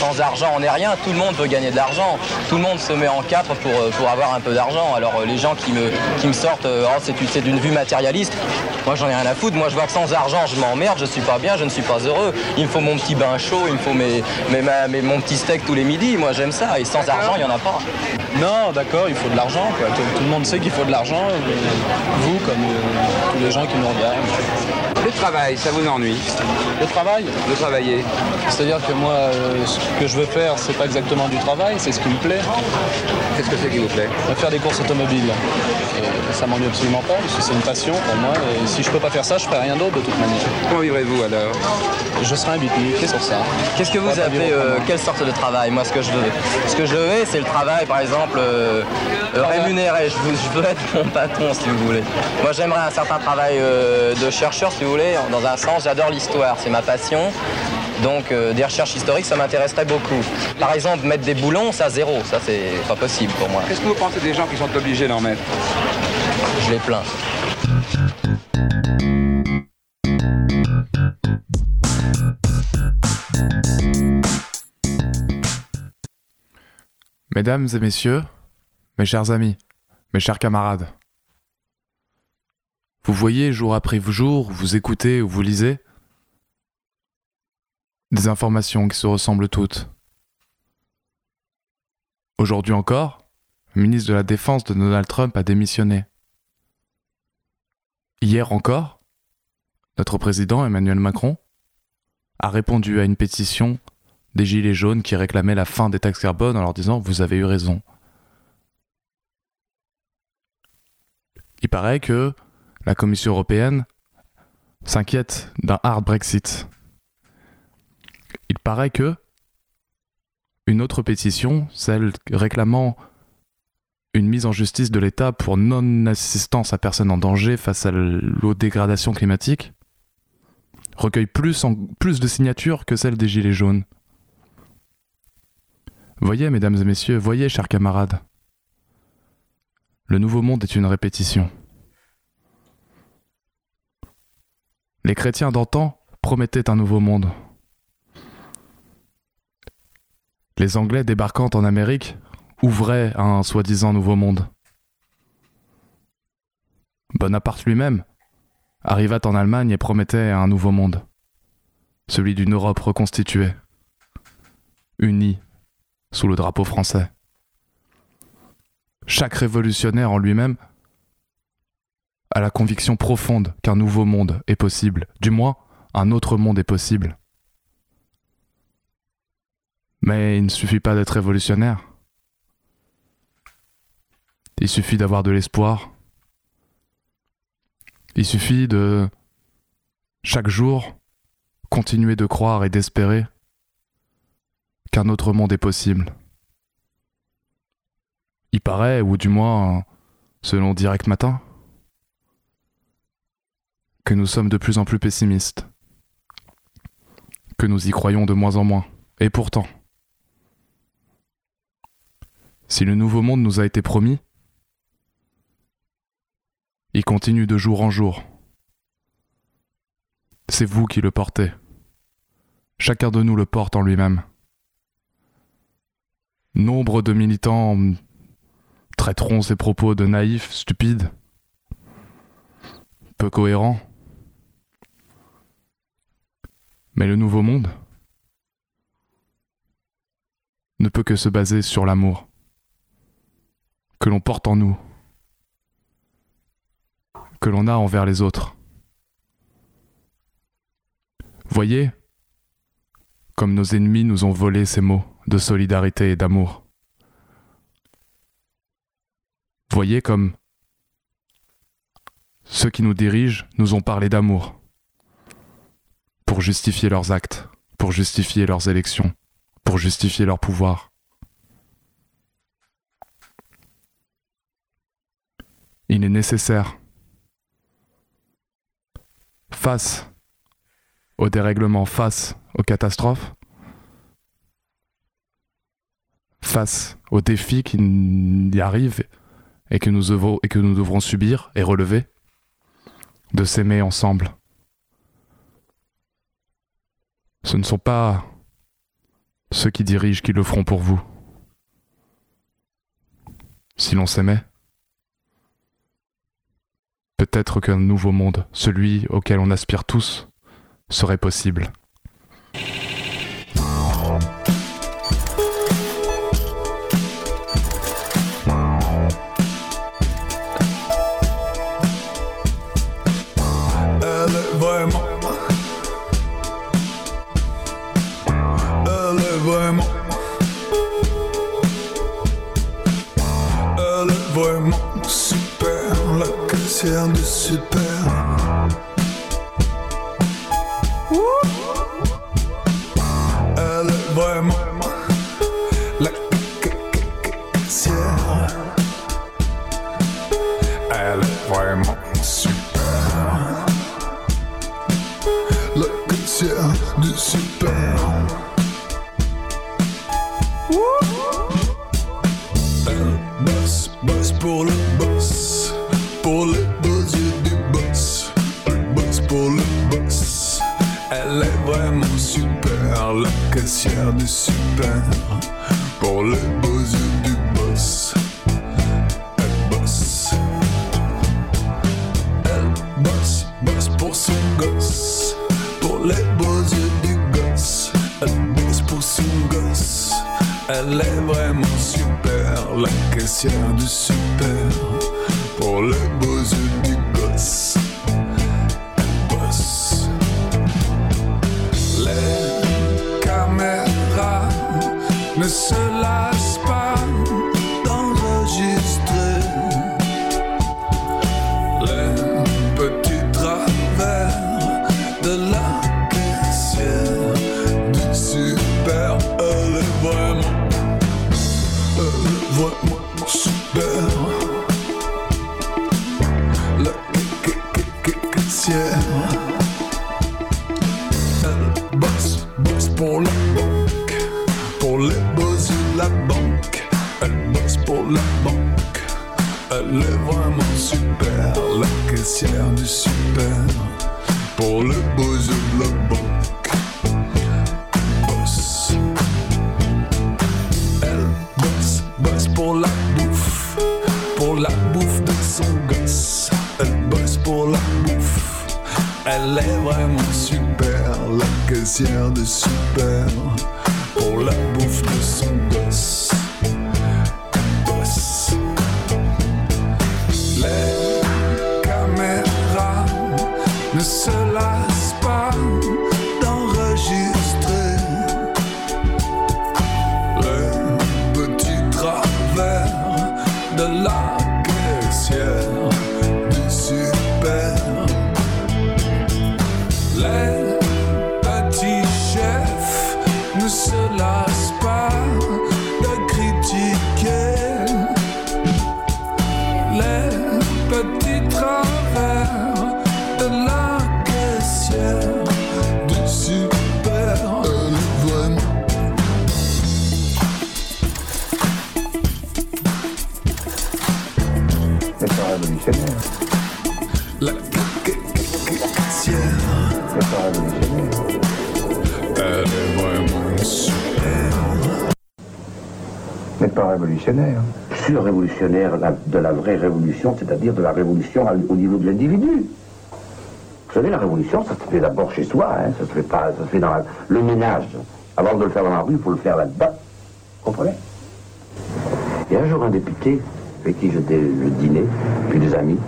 S59: Sans argent, on n'est rien. Tout le monde veut gagner de l'argent. Tout le monde se met en quatre pour, euh, pour avoir un peu d'argent. Alors euh, les gens qui me, qui me sortent, euh, oh, c'est d'une vue matérialiste. Moi, j'en ai rien à foutre. Moi, je vois que sans argent, je m'emmerde, je suis pas bien, je ne suis pas heureux. Il me faut mon petit bain chaud, il me faut mes, mes, mes- mon petit steak tous les midis. Moi, j'aime ça. Et sans argent, il n'y en a pas.
S58: Non, d'accord, il faut de l'argent. Tout, le monde sait qu'il faut de l'argent. Vous, comme tous les gens qui nous regardent.
S60: Le travail, ça vous ennuie
S61: Le travail
S60: De travailler.
S61: C'est-à-dire que moi, euh, ce que je veux faire, c'est pas exactement du travail, c'est ce qui me plaît.
S60: Qu'est-ce que c'est qui vous plaît
S61: Faire des courses automobiles. Et ça m'ennuie absolument pas, parce que c'est une passion pour moi. Et si je peux pas faire ça, je ferai rien d'autre de toute manière.
S60: Comment vivrez-vous alors
S61: Je serai un beatnik, c'est pour ça.
S59: Qu'est-ce que vous
S61: Pas
S59: appelez euh, quelle sorte de travail Moi, ce que je veux, ce que je veux, c'est le travail, par exemple, euh, euh, rémunéré. Je veux, je veux être mon patron, si vous voulez. Moi, j'aimerais un certain travail euh, de chercheur, si vous voulez. Dans un sens, j'adore l'histoire, c'est ma passion. Donc, euh, des recherches historiques, ça m'intéresserait beaucoup. Par exemple, mettre des boulons, ça zéro, ça c'est pas possible pour moi.
S60: Qu'est-ce que vous pensez des gens qui sont obligés d'en mettre?
S59: Je les plains.
S17: Mesdames et messieurs, mes chers amis, mes chers camarades, vous voyez jour après jour, vous écoutez ou vous lisez des informations qui se ressemblent toutes. Aujourd'hui encore, le ministre de la Défense de Donald Trump a démissionné. Hier encore, notre président Emmanuel Macron a répondu à une pétition des Gilets jaunes qui réclamaient la fin des taxes carbone en leur disant Vous avez eu raison. Il paraît que la Commission européenne s'inquiète d'un hard Brexit. Il paraît que une autre pétition, celle réclamant une mise en justice de l'État pour non-assistance à personne en danger face à l'eau dégradation climatique, recueille plus, de signatures que celle des Gilets jaunes. Voyez, mesdames et messieurs, voyez, chers camarades, le nouveau monde est une répétition. Les chrétiens d'antan promettaient un nouveau monde. Les Anglais débarquant en Amérique ouvraient un soi-disant nouveau monde. Bonaparte lui-même arriva en Allemagne et promettait un nouveau monde, celui d'une Europe reconstituée, unie sous le drapeau français. Chaque révolutionnaire en lui-même a la conviction profonde qu'un nouveau monde est possible, du moins un autre monde est possible. Mais il ne suffit pas d'être révolutionnaire. Il suffit d'avoir de l'espoir. Il suffit de, chaque jour, continuer de croire et d'espérer qu'un autre monde est possible. Il paraît, ou du moins, selon Direct Matin, que nous sommes de plus en plus pessimistes, que nous y croyons de moins en moins. Et pourtant, si le nouveau monde nous a été promis, il continue de jour en jour. C'est vous qui le portez. Chacun de nous le porte en lui-même. Nombre de militants traiteront ces propos de naïfs, stupides, peu cohérents. Mais le nouveau monde ne peut que se baser sur l'amour que l'on porte en nous, que l'on a envers les autres. Voyez comme nos ennemis nous ont volé ces mots de solidarité et d'amour. Voyez comme ceux qui nous dirigent nous ont parlé d'amour pour justifier leurs actes, pour justifier leurs élections, pour justifier leur pouvoir. Il est nécessaire, face au dérèglement, face aux catastrophes, face aux défis qui y arrivent et que nous devrons, et que nous devrons subir et relever, de s'aimer ensemble. Ce ne sont pas ceux qui dirigent qui le feront pour vous. Si l'on s'aimait, peut-être qu'un nouveau monde, celui auquel on aspire tous, serait possible.
S62: Super. Pour les beaux yeux du boss. Elle bosse. Elle bosse, bosse pour son gosse. Pour les beaux yeux du gosse. Elle bosse pour son gosse. Elle est vraiment super, la caissière du super. Pour les beaux
S63: c'est-à-dire de la révolution au niveau de l'individu. Vous savez, la révolution, ça se fait d'abord chez soi, hein, ça se fait pas, ça se fait dans la- le ménage. Avant de le faire dans la rue, il faut le faire là-dedans. Comprenez? Et un jour, un député, avec qui j'étais le dîner, puis des amis,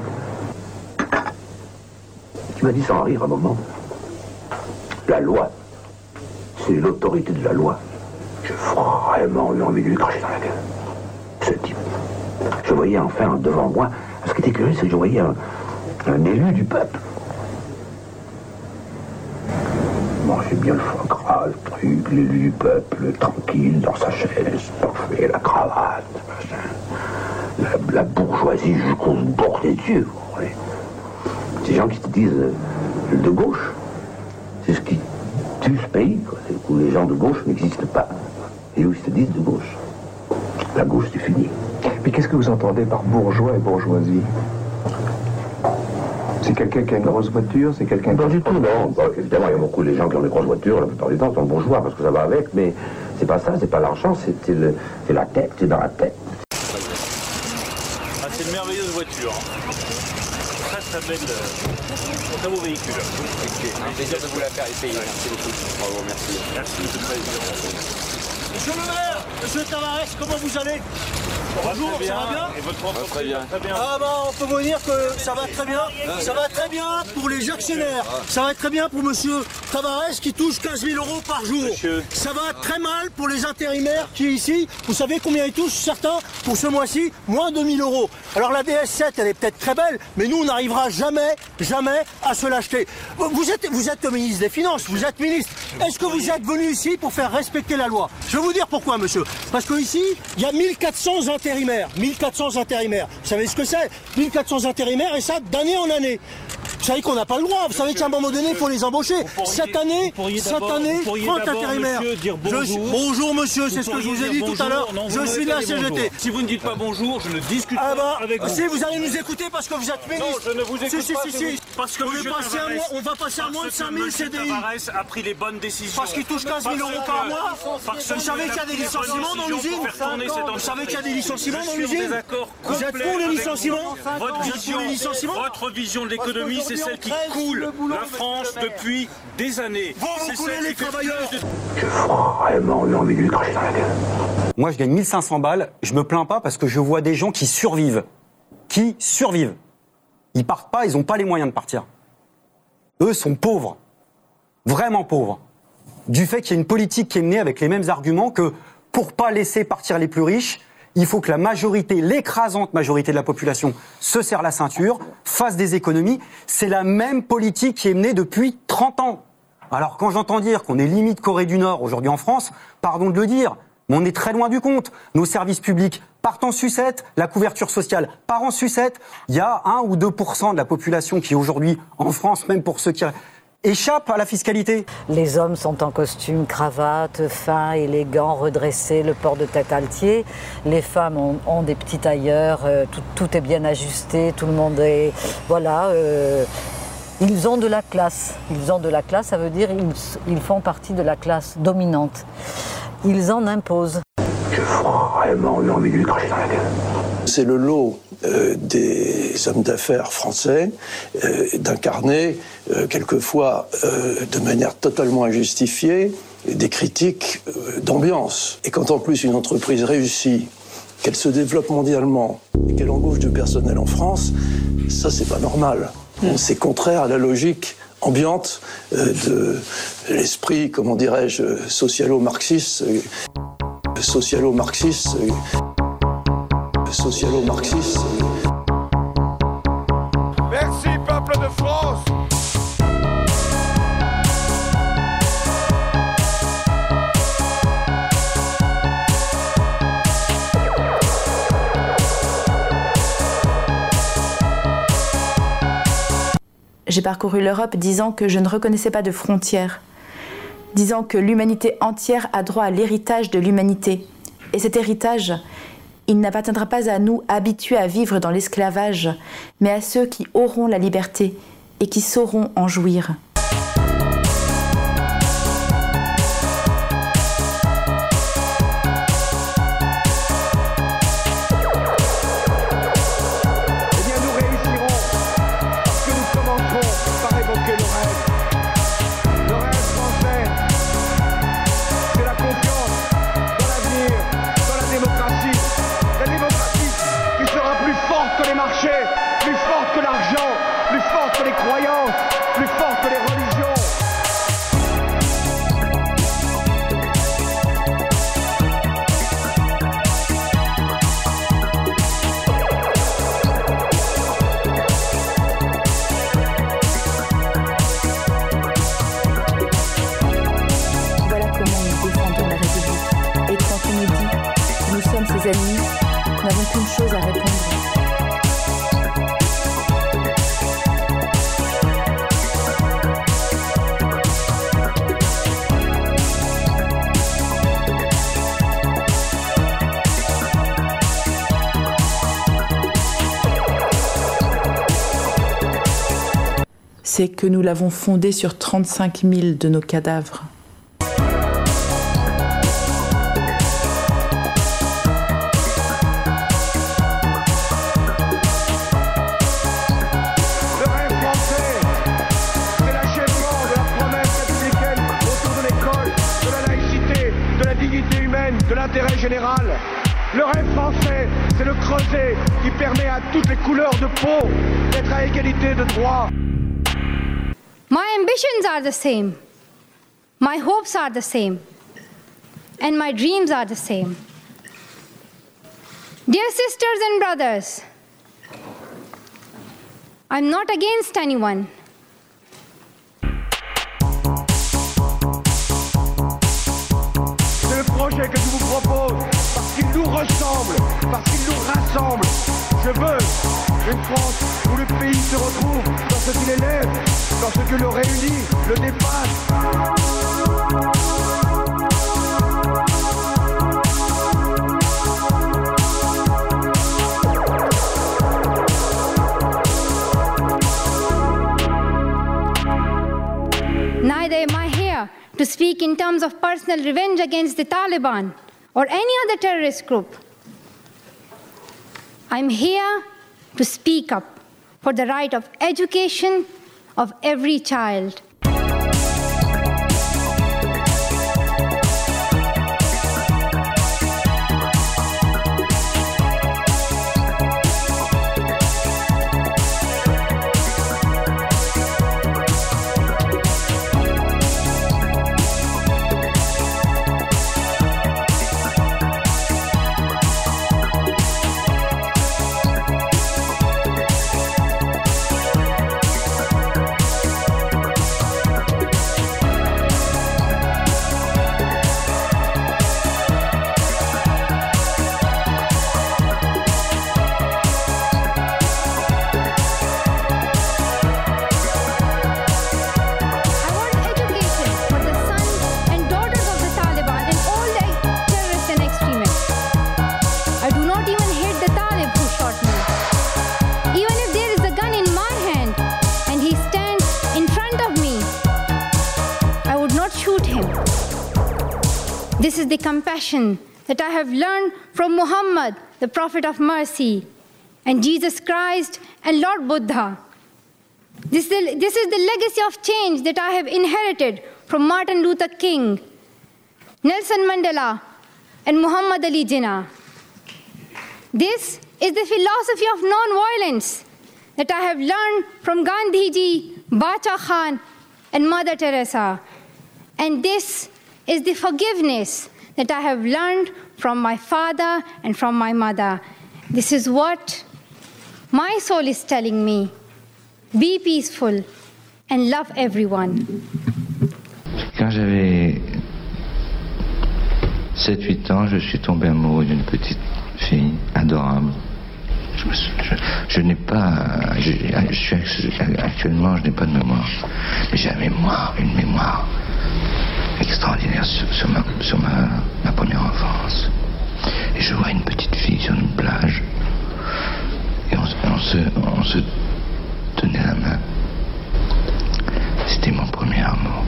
S63: qui m'a dit sans rire un moment, la loi, c'est l'autorité de la loi. J'ai vraiment eu envie de lui cracher dans la gueule. Ce type. Je voyais enfin devant moi. C'est que je voyais un, un élu du peuple. Mangeait bien le foie gras, le truc, l'élu du peuple, tranquille dans sa chaise, parfait, la cravate. La, la bourgeoisie jusqu'au bord des yeux. Ces gens qui se disent euh, de gauche, c'est ce qui tue ce pays, où les gens de gauche n'existent pas. Et où ils se disent de gauche. La gauche, c'est fini.
S64: Mais qu'est-ce que vous entendez par bourgeois et bourgeoisie? C'est quelqu'un qui a une grosse voiture C'est quelqu'un
S63: Pas du tout, non. Évidemment, il y a beaucoup de gens qui ont des grosses voitures, la plupart du temps, sont bourgeois, parce que ça va avec, mais c'est pas ça, c'est pas l'argent, c'est c'est le- c'est la tête, c'est dans la tête.
S65: Ah, c'est une merveilleuse voiture. hein. Très très belle, euh, très beau véhicule.
S66: Un plaisir de vous la faire essayer. Merci beaucoup. Bravo, merci.
S65: Merci, le président. Monsieur le maire, monsieur Tavares, comment vous allez? Bonjour, ça va bien
S66: Et votre entreprise Très bien.
S65: Très bien. Ah bah on peut vous dire que ça va très bien. Ça va très bien pour les actionnaires. Ça va très bien pour monsieur Tavares qui touche 15 000 euros par jour. Ça va très mal pour les intérimaires qui ici. Vous savez combien ils touchent certains pour ce mois-ci Moins de 1000 euros. Alors la DS7, elle est peut-être très belle, mais nous, on n'arrivera jamais, jamais à se l'acheter. Vous êtes, vous êtes ministre des Finances, vous êtes ministre. Est-ce que vous êtes venu ici pour faire respecter la loi? Je vais vous dire pourquoi, monsieur. Parce que ici, il y a 1400 intérimaires. 1400 intérimaires. Vous savez ce que c'est? 1400 intérimaires et ça d'année en année. Vous savez qu'on n'a pas le droit. Vous savez qu'à un moment donné, il faut les embaucher. cette année, cette année, 30 intérimaires. Je suis- bonjour monsieur, c'est ce que je vous ai dit tout à l'heure. Je suis de la CGT.
S67: Si vous ne dites pas bonjour, je ne discute
S65: Ah
S67: pas
S65: bah,
S67: avec vous.
S65: si vous allez nous écouter parce que vous êtes ministre.
S67: je ne vous écoute
S65: si, si,
S67: pas,
S65: si, si.
S67: vous.
S65: Parce qu'on est
S67: Monsieur
S65: passé à
S67: Tavares,
S65: moins- on va passer à moins de
S67: parce que
S65: 5000
S67: Monsieur
S65: CDI.
S67: Tavares a pris les bonnes décisions.
S65: Parce qu'il touche 15 000 euros par
S67: que-
S65: mois. Vous savez qu'il y a des licenciements dans l'usine. Vous savez qu'il y a des licenciements dans l'usine. Vous êtes pour les licenciements
S67: votre vision de l'économie, c'est celle qui coule la France depuis des années.
S65: Vous, vous coulez les travailleurs.
S63: J'ai vraiment eu envie de lui cracher dans la gueule.
S68: Moi, je gagne 1500 balles. Je me plains pas parce que je vois des gens qui survivent. Qui survivent. Ils partent pas, ils ont pas les moyens de partir. Eux sont pauvres. Vraiment pauvres. Du fait qu'il y a une politique qui est menée avec les mêmes arguments que pour pas laisser partir les plus riches, il faut que la majorité, l'écrasante majorité de la population, se serre la ceinture, fasse des économies. C'est la même politique qui est menée depuis 30 ans. Alors quand j'entends dire qu'on est limite Corée du Nord aujourd'hui en France, pardon de le dire, mais on est très loin du compte. Nos services publics partent en sucette, la couverture sociale part en sucette. Il y a 1 ou 2% de la population qui aujourd'hui en France, même pour ceux qui échappent à la fiscalité.
S69: Les hommes sont en costume, cravate, fin, élégant, redressé, le port de tête altier. Les femmes ont, ont des petits tailleurs, euh, tout, tout est bien ajusté, tout le monde est... Voilà. euh, ils ont de la classe. Ils ont de la classe, ça veut dire ils, ils font partie de la classe dominante. Ils en imposent.
S63: J'ai vraiment eu envie de lui cracher dans la gueule.
S70: C'est le lot euh, des hommes d'affaires français euh, d'incarner, euh, quelquefois euh, de manière totalement injustifiée, des critiques euh, d'ambiance. Et quand en plus une entreprise réussit, qu'elle se développe mondialement et qu'elle embauche du personnel en France, ça c'est pas normal. C'est contraire à la logique ambiante euh, de l'esprit, comment dirais-je, socialo-marxiste. Socialo-marxiste. euh, socialo-marxiste.
S62: Merci, peuple de France
S71: J'ai parcouru l'Europe disant que je ne reconnaissais pas de frontières, disant que l'humanité entière a droit à l'héritage de l'humanité. Et cet héritage, il n'appartiendra pas à nous habitués à vivre dans l'esclavage, mais à ceux qui auront la liberté et qui sauront en jouir.
S62: C'est que
S71: nous l'avons fondé sur 35 000 de nos cadavres.
S62: Le rêve français, c'est l'achèvement de la promesse républicaine autour de l'école, de la laïcité, de la dignité humaine, de l'intérêt général. Le rêve français, c'est le creuset qui permet à toutes les couleurs de peau d'être à égalité de droits.
S72: My ambitions are the same.
S73: My hopes are the same, and my dreams are the same. Dear sisters and brothers, I'm not against anyone.
S74: C'est le projet que je vous propose parce qu'il nous ressemble, parce qu'il nous rassemble. Je veux une France où le pays se retrouve dans ce qui l'élève, dans ce qui le réunit, le dépasse.
S73: Neither am I here to speak in terms of personal revenge against the Taliban or any other terrorist group. I'm here to speak up for the right of education of every child. This is the compassion that I have learned from Muhammad, the Prophet of mercy, and Jesus Christ and Lord Buddha. This is, the, this is the legacy of change that I have inherited from Martin Luther King, Nelson Mandela, and Muhammad Ali Jinnah. This is the philosophy of non-violence that I have learned from Gandhiji, Bacha Khan, and Mother Teresa. And this is the forgiveness that I have learned from my father and from my mother. This is what my soul is telling me. Be peaceful and love everyone.
S63: Quand j'avais 7-8 ans, je suis tombé amoureux d'une petite fille adorable. Je, je- je n'ai pas, je, je suis act- actuellement, je n'ai pas de mémoire, mais j'ai une mémoire, une mémoire extraordinaire sur, sur ma, sur ma, ma première enfance. Et je vois une petite fille sur une plage, et on, on se, on se tenait la main. C'était mon premier amour.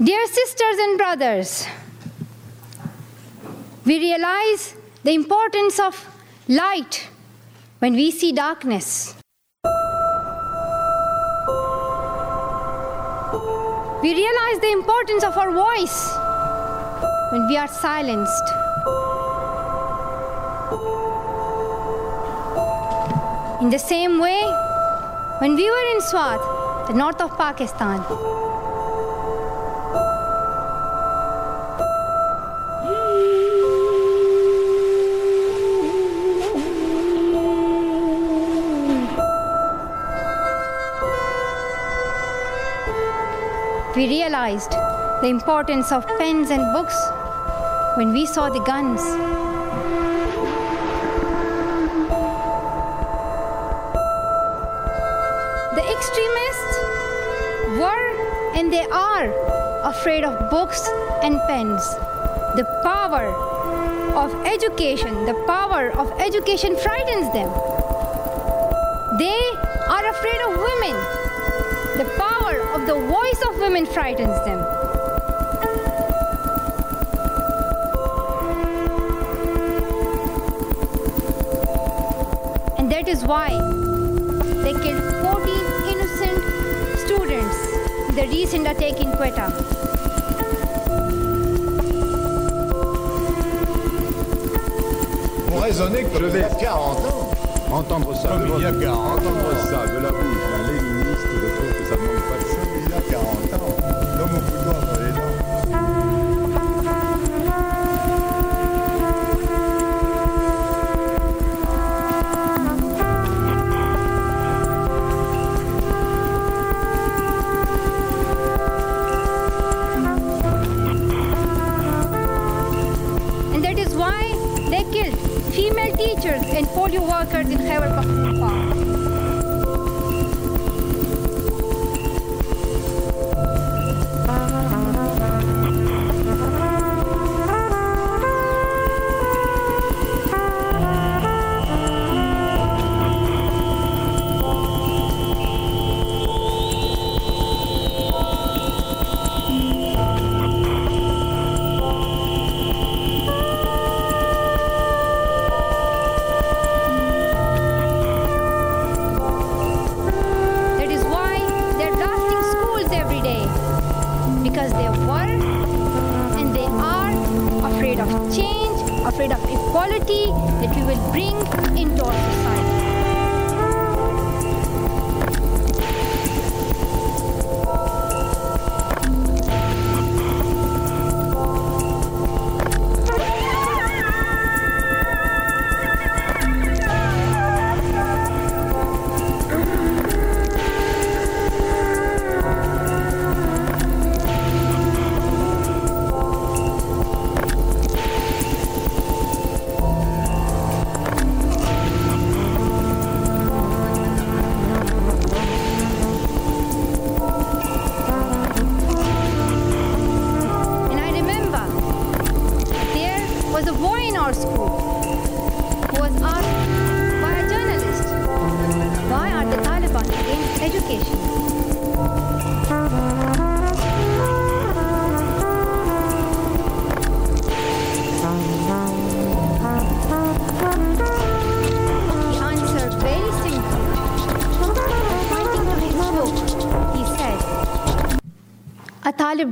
S73: Dear sisters and brothers, we realize the importance of light when we see darkness. We realize the importance of our voice when we are silenced. In the same way, when we were in Swat, the north of Pakistan, we realized the importance of pens and books when we saw the guns. The extremists were and they are afraid of books and pens. The power of education, the power of education frightens them. They are afraid of women. The power of the voice of women frightens them. And that is why they killed 14 innocent students in the recent attack in Quetta.
S7: Vous raisonnez que je vais 40 ans entendre ça. De
S75: il y a
S7: votre-
S75: 40
S7: entendre ça de la bouche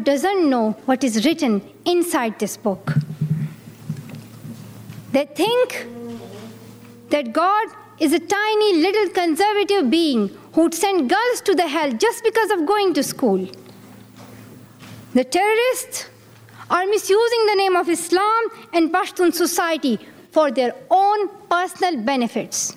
S73: doesn't know what is written inside this book. They think that God is a tiny little conservative being who'd send girls to the hell just because of going to school. The terrorists are misusing the name of Islam and Pashtun society for their own personal benefits.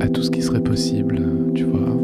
S17: À tout ce qui serait possible, tu vois,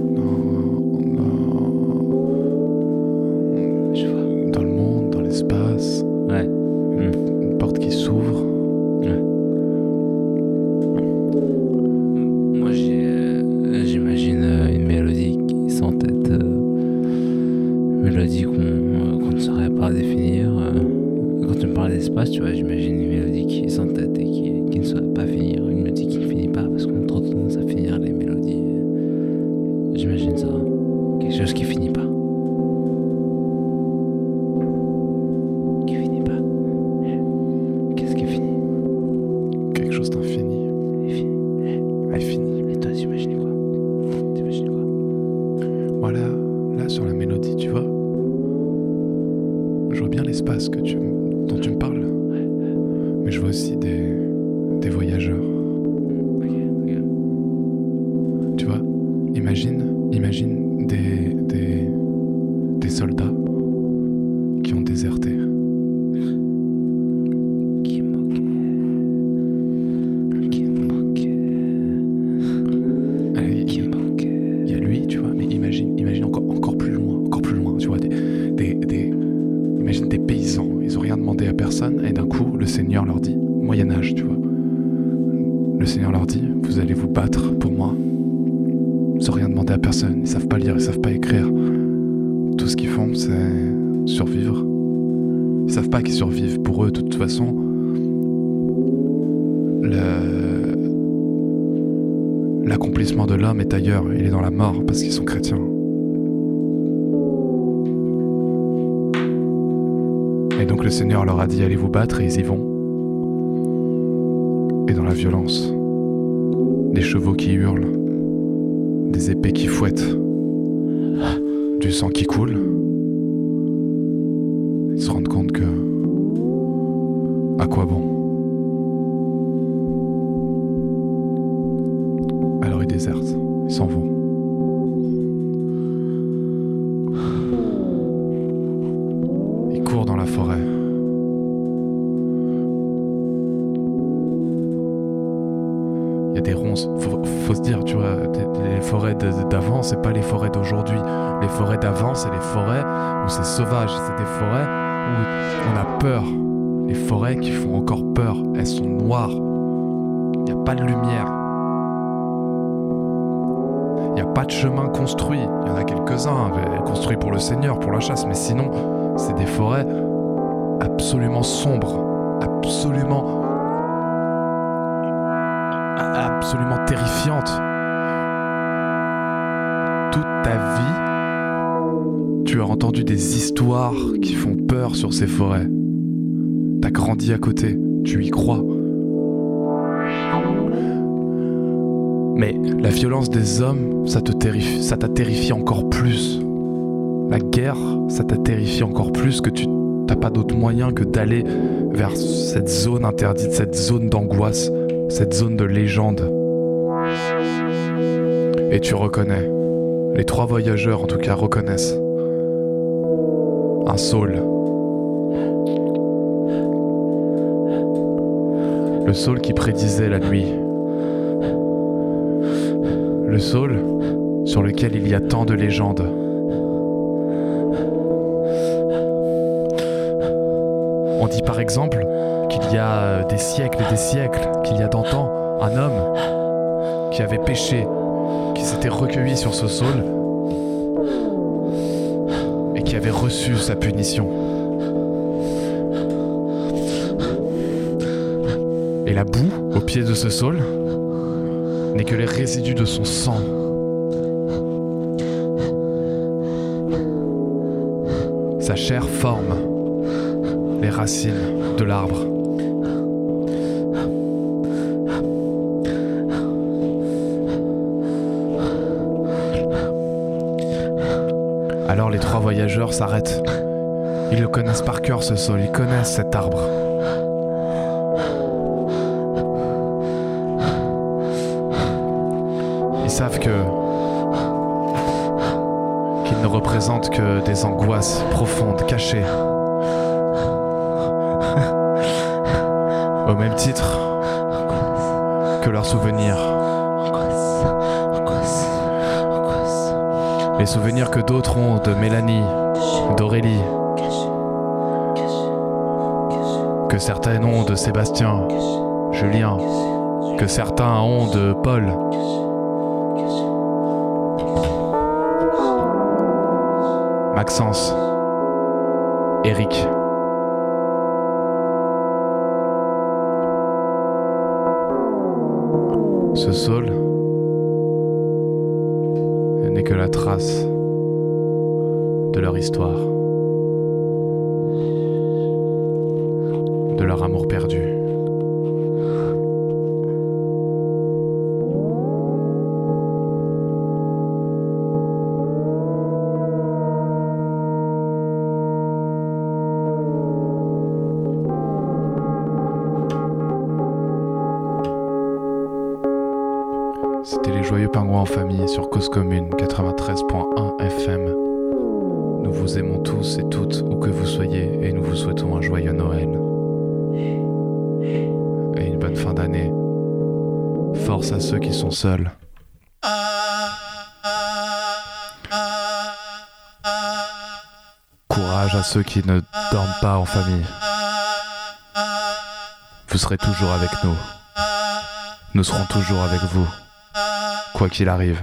S17: des hommes, ça te terrifie, ça t'a terrifié encore plus. La guerre, ça t'a terrifié encore plus que tu t'as pas d'autre moyen que d'aller vers cette zone interdite, cette zone d'angoisse, cette zone de légende. Et tu reconnais, les trois voyageurs en tout cas reconnaissent un saule. Le saule qui prédisait la nuit. Il y a tant de légendes. On dit par exemple qu'il y a euh, des siècles et des siècles, qu'il y a d'antan, un homme qui avait péché, qui s'était recueilli sur ce saule et qui avait reçu sa punition. Et la boue au pied de ce saule n'est que les résidus de son sang. Chair forme les racines de l'arbre. Alors les trois voyageurs s'arrêtent. Ils le connaissent par cœur ce sol, ils connaissent cet arbre. Que des angoisses profondes, cachées. Au même titre que leurs souvenirs. Les souvenirs que d'autres ont de Mélanie, d'Aurélie, que certains ont de Sébastien, Julien, que certains ont de Paul. Maxence, Eric. Ce sol Commune 93.1 FM. Nous vous aimons tous et toutes où que vous soyez et nous vous souhaitons un joyeux Noël. Et une bonne fin d'année. Force à ceux qui sont seuls. Courage à ceux qui ne dorment pas en famille. Vous serez toujours avec nous. Nous serons toujours avec vous quoi qu'il arrive.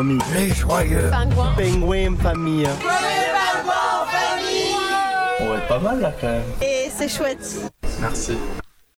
S27: Famille. Les joyeux.
S30: Pingouin.
S27: Pingouin en famille.
S30: Pingouins en famille.
S27: On va être pas mal là quand même.
S30: Et c'est chouette.
S17: Merci.